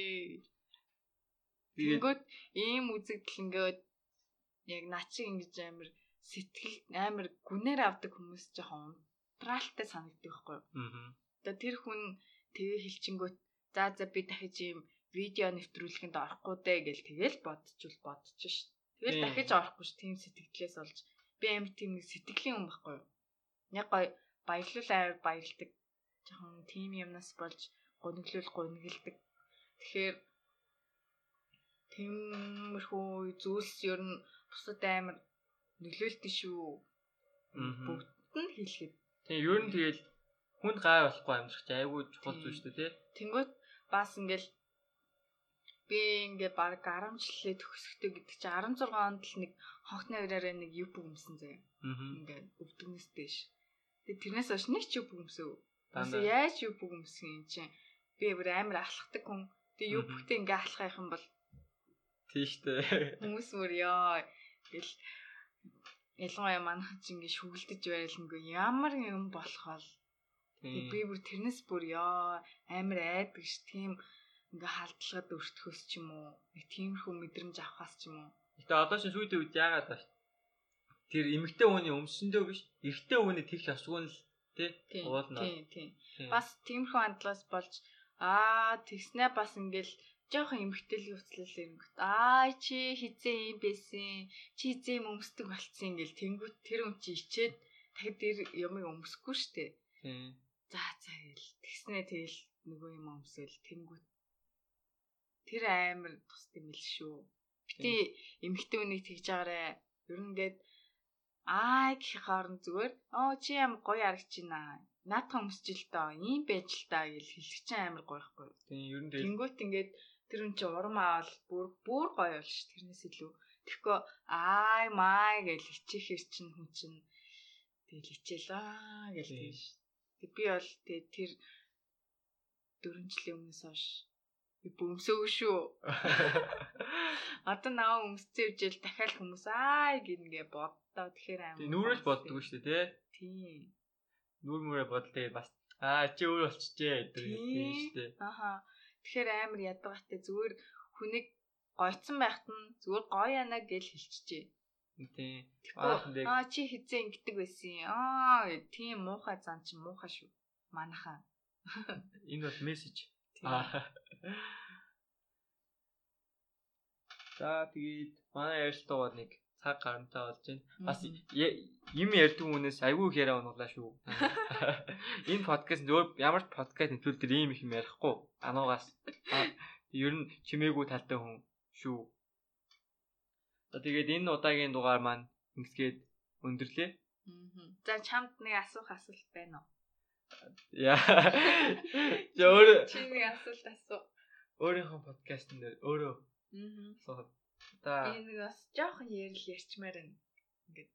Тэгэнгүүт ийм үзэгдэл ингээд яг наа чи ингэж амар сэтгэл амар гүнээр авдаг хүмүүс жоохон унтраалтай санагддаг байхгүй юу? Аа. Тэгээ тэр хүн тэгээ хэлчингүүт за за би дахиж ийм видео нэвтрүүлэхэнд орохгүй дээ гэл тэгэл бодчихвол бодчих ш. Тэгэл дахиж орохгүй ш. Тийм сэтгэлээс олж би амар тийм нэг сэтгэлийн хүн байхгүй юу? Яг гой баярлал аваар баярлдаг. Жохон тийм юмнаас болж гониглол гонигилдаг. Тэгэхээр тиймэрхүү зүйлс ер нь бусад амар нөлөөлтөн шүү. Бүгд нь хэлэхэд. Тийм ер нь тэгэл хүнд гай болохгүй амьдрах чи айгүй чухал зүйл шүү дээ тий. Тэнгөт бас ингээл би ингээ баг 10 жилээ төгсөхтэй гэдэг чи 16 онд л нэг хонхны ураараа нэг юп өмсөн заяа. Ингээ өвдгнэс дэш. Тэгээ тэрнээс хойш нэг ч юп өмсөв. Бас яаж юп өмсөн юм чинь би бүр амар алхахдаг хүн. Тэгээ юпхтэй ингээ алхах юм бол тийштэй. Хүмүүс мөр ёо гэл ялангуяа манайх чи ингээ шүглдэж байлгүй ямар юм болох бол би бүр тэрнээс бүр ёо амар айдаг ш тийм ингээ халдлагад өртөхөөс ч юм уу тиймэрхүү мэдрэмж авахаас ч юм уу. Гэтээ одоо шин сүйдээ үед яагаад ба тэр эмэгтэй хүний өмсөндөө биш эрэгтэй хүний тэгш асгүй л тий уулна. Тийм тийм. Бас тиймэрхүү хандлагаас болж аа тэгснэ бас ингээл жоохон эмгтэл уцлал ирэнгүүт аа чи хизээ юм байсан? Чи хизээ юм өмсдөг болцсон ингээл тэнгүүт тэр хүн чи ичээд дахид тэр юмыг өмсөхгүй штэ. Тийм. За за гэл тэгснэ тэгэл нөгөө юм өмсөөл тэнгүүт тэр амар тус юм л шүү. Бити эмгтэй үнийг тэгж байгаарэ. Ер нь ингээд аа гэх хооронд зүгээр оо чи юм гоё харагчина наатах өмсч л доо ийм байж л та гэж хэлэх чинь амар гоёхгүй. Тийм ер нь тэнгүүт ингээд тэр хүн чи урам аавал бүр бүр гоё бол ш тэрнээс илүү тэгэхгүй аа маа гэж хичээхэр чинь хүн чинь тэгэл хичээлээ гэж тийш. Тэг би бол тэг тэр дөрвөн жилийн өмнөөс хойш би бөмсөөг шүү. Одоо наваа өмсцээ үжил дахиад хүмүүс аа гингээ боддоо тэгэхээр амар. Тэг нүрэл боддгоо шүү дээ тий. Тийм нүүр мүрэ бодлоо бас аа чи өөр болчихжээ гэдэг тийм шүү дээ. Аха. Тэгэхээр амар ядгатай зүгээр хүнийг гойцсон байхад нь зүгээр гоё яана гэж хэлчихжээ. Тийм. Аа чи хизээ ингэдэг байсан. Аа тийм муухай зан чи муухай шүү. Манайхаа. Энэ бол мессеж. За тэгээд манай ярилцлага нэг цаг гарантай болж байна. Бас юм ярьдаг хүнээс айгүй их яриа онголаа шүү. Энэ подкаст өөр ямар ч подкаст нэвтрүүл дээр ийм их юм ярихгүй. Ануугаас ер нь чимээгүй талтай хүн шүү. За тэгээд энэ удаагийн дугаар маань ингэсгээд өндөрлөө. За чамд нэг асуух асуулт байна уу? Яа. Зөөр чи нэг асуулт асуу. Өөрийнхөө подкаст дээр өөрөө. Аа. За. Би нэг бас жоохон ярил ярьчмаар байна. Ингээд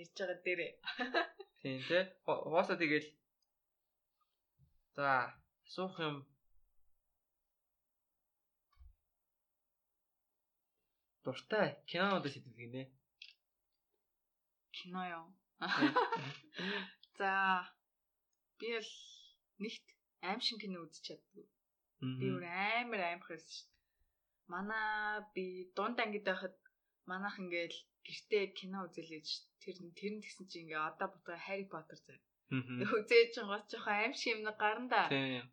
ярьж байгаа дээрээ. Тийм тий. Хооса тэгэл За, асуух юм дуртай кинонуудаас хэлдэг нэ. Кино юу? За, би л нэгт аимшиг кино үзэж чаддаг. Би өөр амар аимхаас шүү Манай би дунд ангид байхад манайх ингээл гэртээ кино үзэлээж тэр тэр нь тэгсэн чинь ингээ одоо бутга Harry Potter зав. Үзээж байгаа ч аим шиг юм гарна да.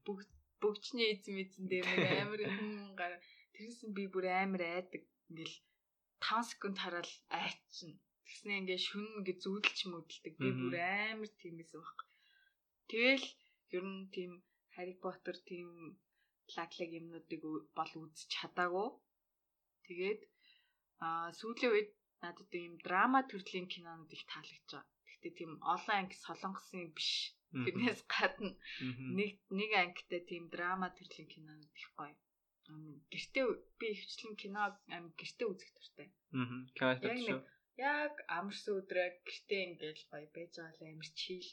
Бүгд бүгчний эзэн эзэн дээр нэг амар хүн гар тэрнээс нь би бүр амар айдаг ингээл 5 секунд хараал айчин. Тэгснэ ингээ шүн ингээ зүүдэлч мөдөлдөг. Би бүр амар тиймээс баг. Тэгэл ер нь тийм Harry Potter тийм лаглаг юмнуудыг бол үзэж чадаагүй. Тэгээд аа сүүлийн үед надад ийм драма төрлийн кинонууд их таалагдж байгаа. Гэхдээ тийм олон анги солонгосын биш. Тэрнээс гадна нэг нэг ангитай тийм драма төрлийн кинонууд их гоё. Гэртээ би ихчлэн кино ам гэртээ үзэх дуртай. Аа. Яг яг амарсан өдрөө гэртээ ингээл гоё байж байгаа л амар чийл.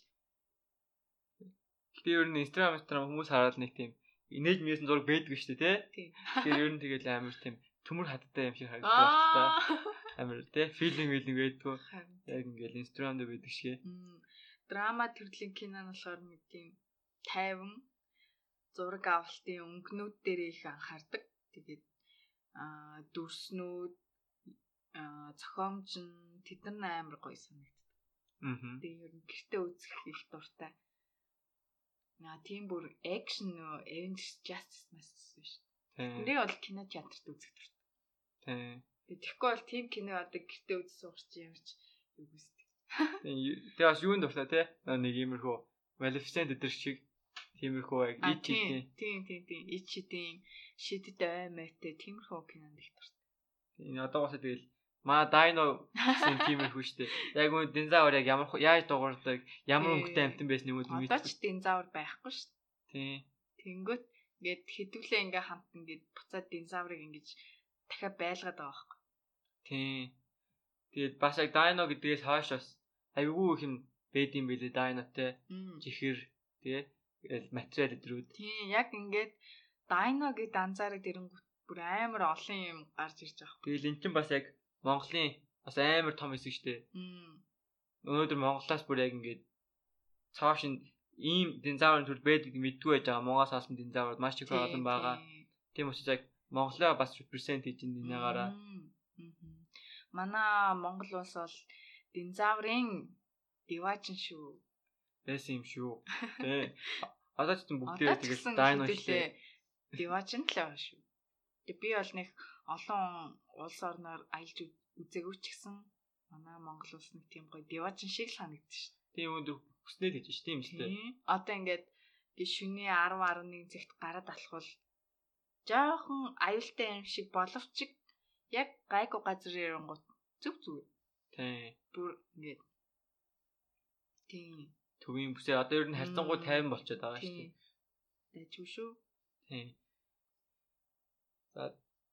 Би ер нь Instagram хүмүүс хараад нэг тийм инээж мээс зураг байдаг шүү дээ тий. Тэгэхээр ер нь тэгэл амар тийм төмөр хаттай юм шиг харагддаг л та. Амар тий филинг филинг байдгүй. Яг ингээл инстаграм дээр байдаг шиг. Драма төрлийн кино нь болохоор нэг тийм тайван зураг авалтын өнгөнүүд дээр их анхаардаг. Тэгээд аа дүрснүүд аа зохиомж нь тэд нар амар гоё санагддаг. Аа. Тэгээд ер нь гэртээ үзэх их дуртай. Наа тийм бүр экшн нөө Avengers Justice Mass биш. Тэрийг бол кино театрт үзэх дуртай. Тийм. Тэгэхгүй бол тийм кино одоо гэртээ үзэж суух чи ямар ч юу үстэй. Тэгээ бас юунд дуртай те? Нэг иймэрхүү Maleficent өдр шиг тиймэрхүү яг ичи тийм тийм тийм ичи тийм шидэд аймаатай тиймэрхүү кинонд их дуртай. Энэ одоо бас тэгэл Маа дайно гэсэн тиймэрхүү дээ. Яг үн динзавр яг ямар яаж дуурдаг, ямар өнгөтэй амтан байсан юм уу мэдээ. Одоо ч динзавр байхгүй шүү дээ. Тий. Тэнгөт ингээд хэдүүлээ ингээ хамт ингээд буцаад динзаврыг ингэж дахиад байлгаад байгаа байхгүй. Тий. Тэгээд бас яг дайно гэдгээс хойш бас айгүй их юм бэд юм билээ дайнотэй. Жихэр тэгээ материал өдрүүд. Тий, яг ингээд дайно гэд анзаараад ирэнгүүт бүр амар олон юм гарч ирж байгаа. Тэгэл эн чинь бас яг Монголын бас амар том хэсэг штэ. Өнөөдөр Монголоос бүр яг ингээд цааш ийм динозаврын төр байдаг мэдгүй байж байгаа. Монгол салсан динозаврууд маш их олон байгаа. Тийм учраас яг Монголоо бас репрезент хийж энэ нягаараа. Манай Монгол улс бол динозаврын диваачин шүү. Байсан юм шүү. Тэ. Одоо ч тийм бүгдээ тэгэл дайно шүү. Диваачин л байгаа шүү. Тэг би бол нэг олон улс орноор аялж үзээгүй ч гэсэн манай Монгол улс нэг тийм гоё диваачин шиг л санагдчих шүү. Тийм өндөр хүснээ гэж шүү тийм шүү. Одоо ингээд гişүний 10 11 цагт гараад алхвал жоохон аюултай юм шиг боловч яг гайгүй газар ирэнгут зүг зүг. Тийм. Бүр ингээд Тийм. Төвийн бүсээ одоо ер нь харьцангуй 50 болчиход байгаа шүү дээ. Дэжгүй шүү. Тийм. За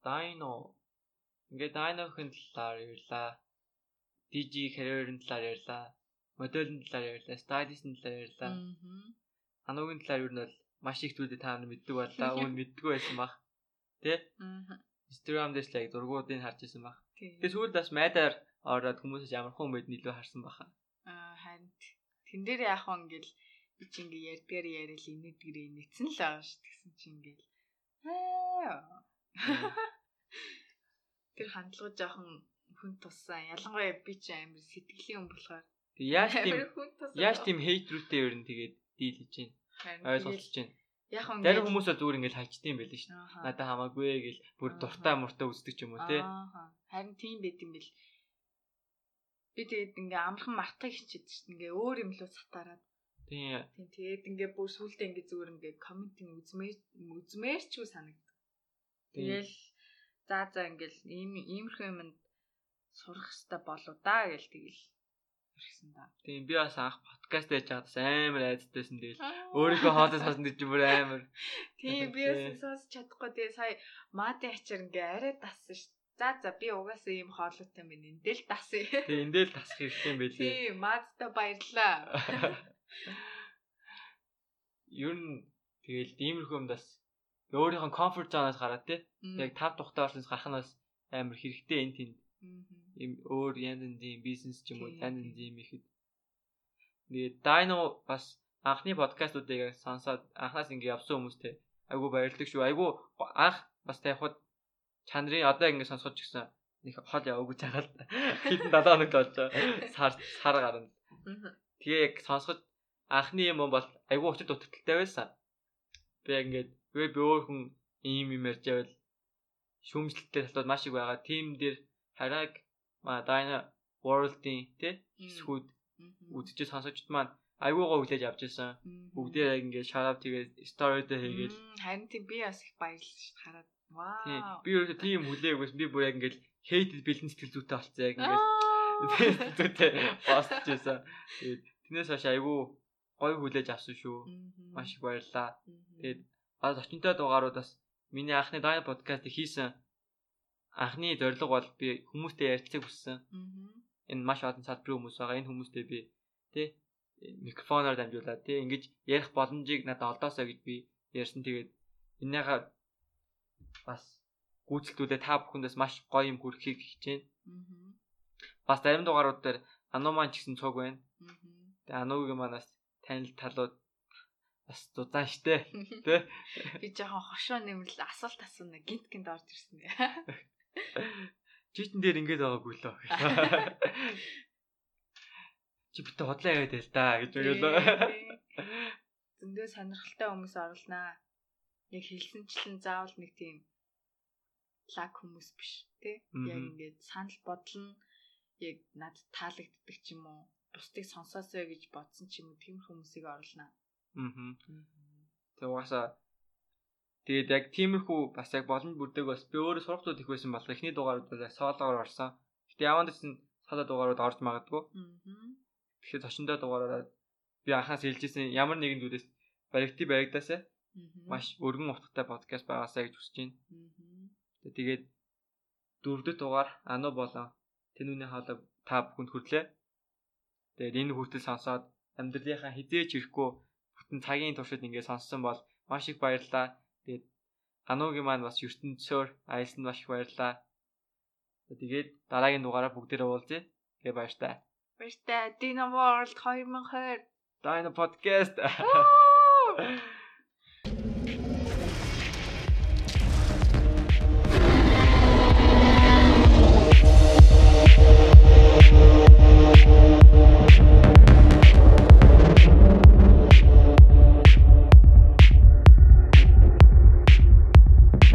Dino ингээд Dino-ын талаар ярьлаа. DJ career-ын талаар ярьлаа. Моделийн талаар ярьлаа. Stylist-ийн талаар ярьлаа. Ануугийн талаар ер нь бол маш их зүйлээ та нар мэддэг байлаа. Өмнө мэддэггүй байсан баг. Тэ? Аа. Instagram дээр л яг зургуудыг харж исэн баг. Тэгээ сүүлд бас майдаар ороод хүмүүсээс ямар хүн мэд нийлүү харсан баха. Аа харин Тэн дээр яах вэ ингээл би чи ингээ ярьдгаар яриад инээдгэр инээцэн л байгаа ш тэгсэн чи ингээл тэр хандлага жоохон хүн туссан. Ялангуяа би чи амар сэтгэлийн хүн болохоор. Яаж тийм яаж тийм хейтрүүтэй ер нь тэгээд дийл хийж байна ойлголж байна Яг юм. Зарим хүмүүс зүгээр ингээл хайчдсан юм байл ш. Надаа хамаагүй гэл бүр дуртай муртай үздэг ч юм уу те. Харин тийм байт юм бэл би тэгээд ингээ амархан мартахыг хичээд чинь ингээ өөр юм лөө сатараад. Тийм. Тийм тэгээд ингээ бүр сүултээ ингээ зүгээр ингээ комментинг үзмээр үзмээр ч үу санагдав тэгэл за за ингээл ийм иймэрхүү юмд сурах хэрэгтэй болоо да гэл тэгэл ирсэн да. Тийм би бас анх подкаст яаж чадсан амар айдтайсэн. Тэгэл өөрийнхөө хоолой сонсон гэж бүр амар. Тийм би бас сонсож чадахгүй. Тэгээ сая маадын ачаар ингээ арай дассан ш. За за би угаасаа ийм хоолойтой юм байна. Эндэл дасъя. Тэгээ эндэл тасах хэрэгтэй юм байлээ. Тийм, мадтай баярлаа. Ер нь тэгэл иймэрхүү юм бас өөрийнхөө комфорт зоноос гараад те. Яг тав тухтай орсноос гарах нь бас амар хэрэгтэй энэ тэнд. Им өөр янз янзын бизнес ч юм уу янз янзын юм ихэд. Тэгээ Dino бас анхны подкастуудыг сонсоод анханаас ингэ явсан хүмүүстэй айгу баярлдаг шүү. Айгу анх бас тавихад чанарын одоо ингэ сонсгож гисэн нэг хол яваагүй цагаал хэдэн 7 хоногт болж байгаа. Сар сар гарна. Тэгээ яг сонсгож анхны юм бол айгүй учир дутагдaltaй байсан. Би ингээд би би өөр хүн ийм юм ярьж байвал шүүмжлэлтэй талууд маш их байгаа. Тим дээр хараг ма Dina World-ийн тий хэсгүүд үзэж сонсогчд маань айгуугаа хүлээж авч ирсэн. Бүгдээ ингээд shout out тэгээд story дээр хийгээд харин тийм би бас их баярлж хараад Вау. Би өөрөө тийм хүлээгүйс би бүр яг ингээл хейтэд бэлэн сэтгэл зүйтэй болцсон яг ингээл зүйтэй постж байсан. Тэгээд тэрнээс хойш айгүй гоё хүлээж авсан шүү. Маш их баярлалаа. Тэгээд бас очинтой дугаарууд бас миний анхны Дайна подкастыг хийсэн анхны зорилго бол би хүмүүстэй ярилцах хүссэн. Энэ маш олон салбарын хүмүүс байгаа. Энэ хүмүүстэй би тий микрофоноор дамжуулаад тий ингэж ярих боломжийг надад олдоосоо гэж би ярьсан. Тэгээд энэгээ бас гүйцэлдүүлээ та бүхэндээс маш гоё юм хүрэхийг хичээнэ. Аа. Бас зарим дугаарууд дээр Ану маань ч гэсэн цуг байна. Аа. Тэгээ Анугийн манаас танил талууд бас дузаан штэ. Тэ? Би жоохон хошоо нэмэрл асуулт асууна гинт гинт орж ирсэн. Читэн дээр ингэж байгаагүй лөө. Чи битээ хотлоо яриад байл та гэж өгөөлөө. Зөндөө сонирхолтой хүмүүс оруулнаа. Яг хэлсэнчлэн заавал нэг тийм лаг хүмүүс биш тий. Яг ингээд санал бодол нь яг над таалагддаг ч юм уу бусдыг сонсоосоо гэж бодсон ч юм уу тийм хүмүүсийг оруулнаа. Аа. Тэг угаасаа тэгээд яг тиймэрхүү бас яг боломж бүрдэг бас би өөрөө сургалтууд их байсан бол эхний дугаарууд бол соолоор орсон. Гэтэ яванд ч соло дугаарууд орж магадгүй. Аа. Тэгэхээр зочиндоо дугаараад би анхаас хэлжсэн ямар нэгэн зүйлээс баригти баригдаасаа маш өргөн утгатай подкаст байгаасаа гэж хүсэж байна. Тэгээд дөрөвдөд дугаар ану болон тэнүүний хаалга та бүхэнд хүрлээ. Тэгээд энэ хүртэл сонсоод амьдралынхаа хизээч ирэхгүй бүтэн цагийн туршид ингээд сонссон бол маш их баярлалаа. Тэгээд ануугийн маань бас ертөнцөөр аялсанд маш их баярлалаа. Тэгээд дараагийн дугаараа бүгдээрээ уулзъя. Тэгээ баяртай. Баяртай. Dino World 2020 Dino podcast.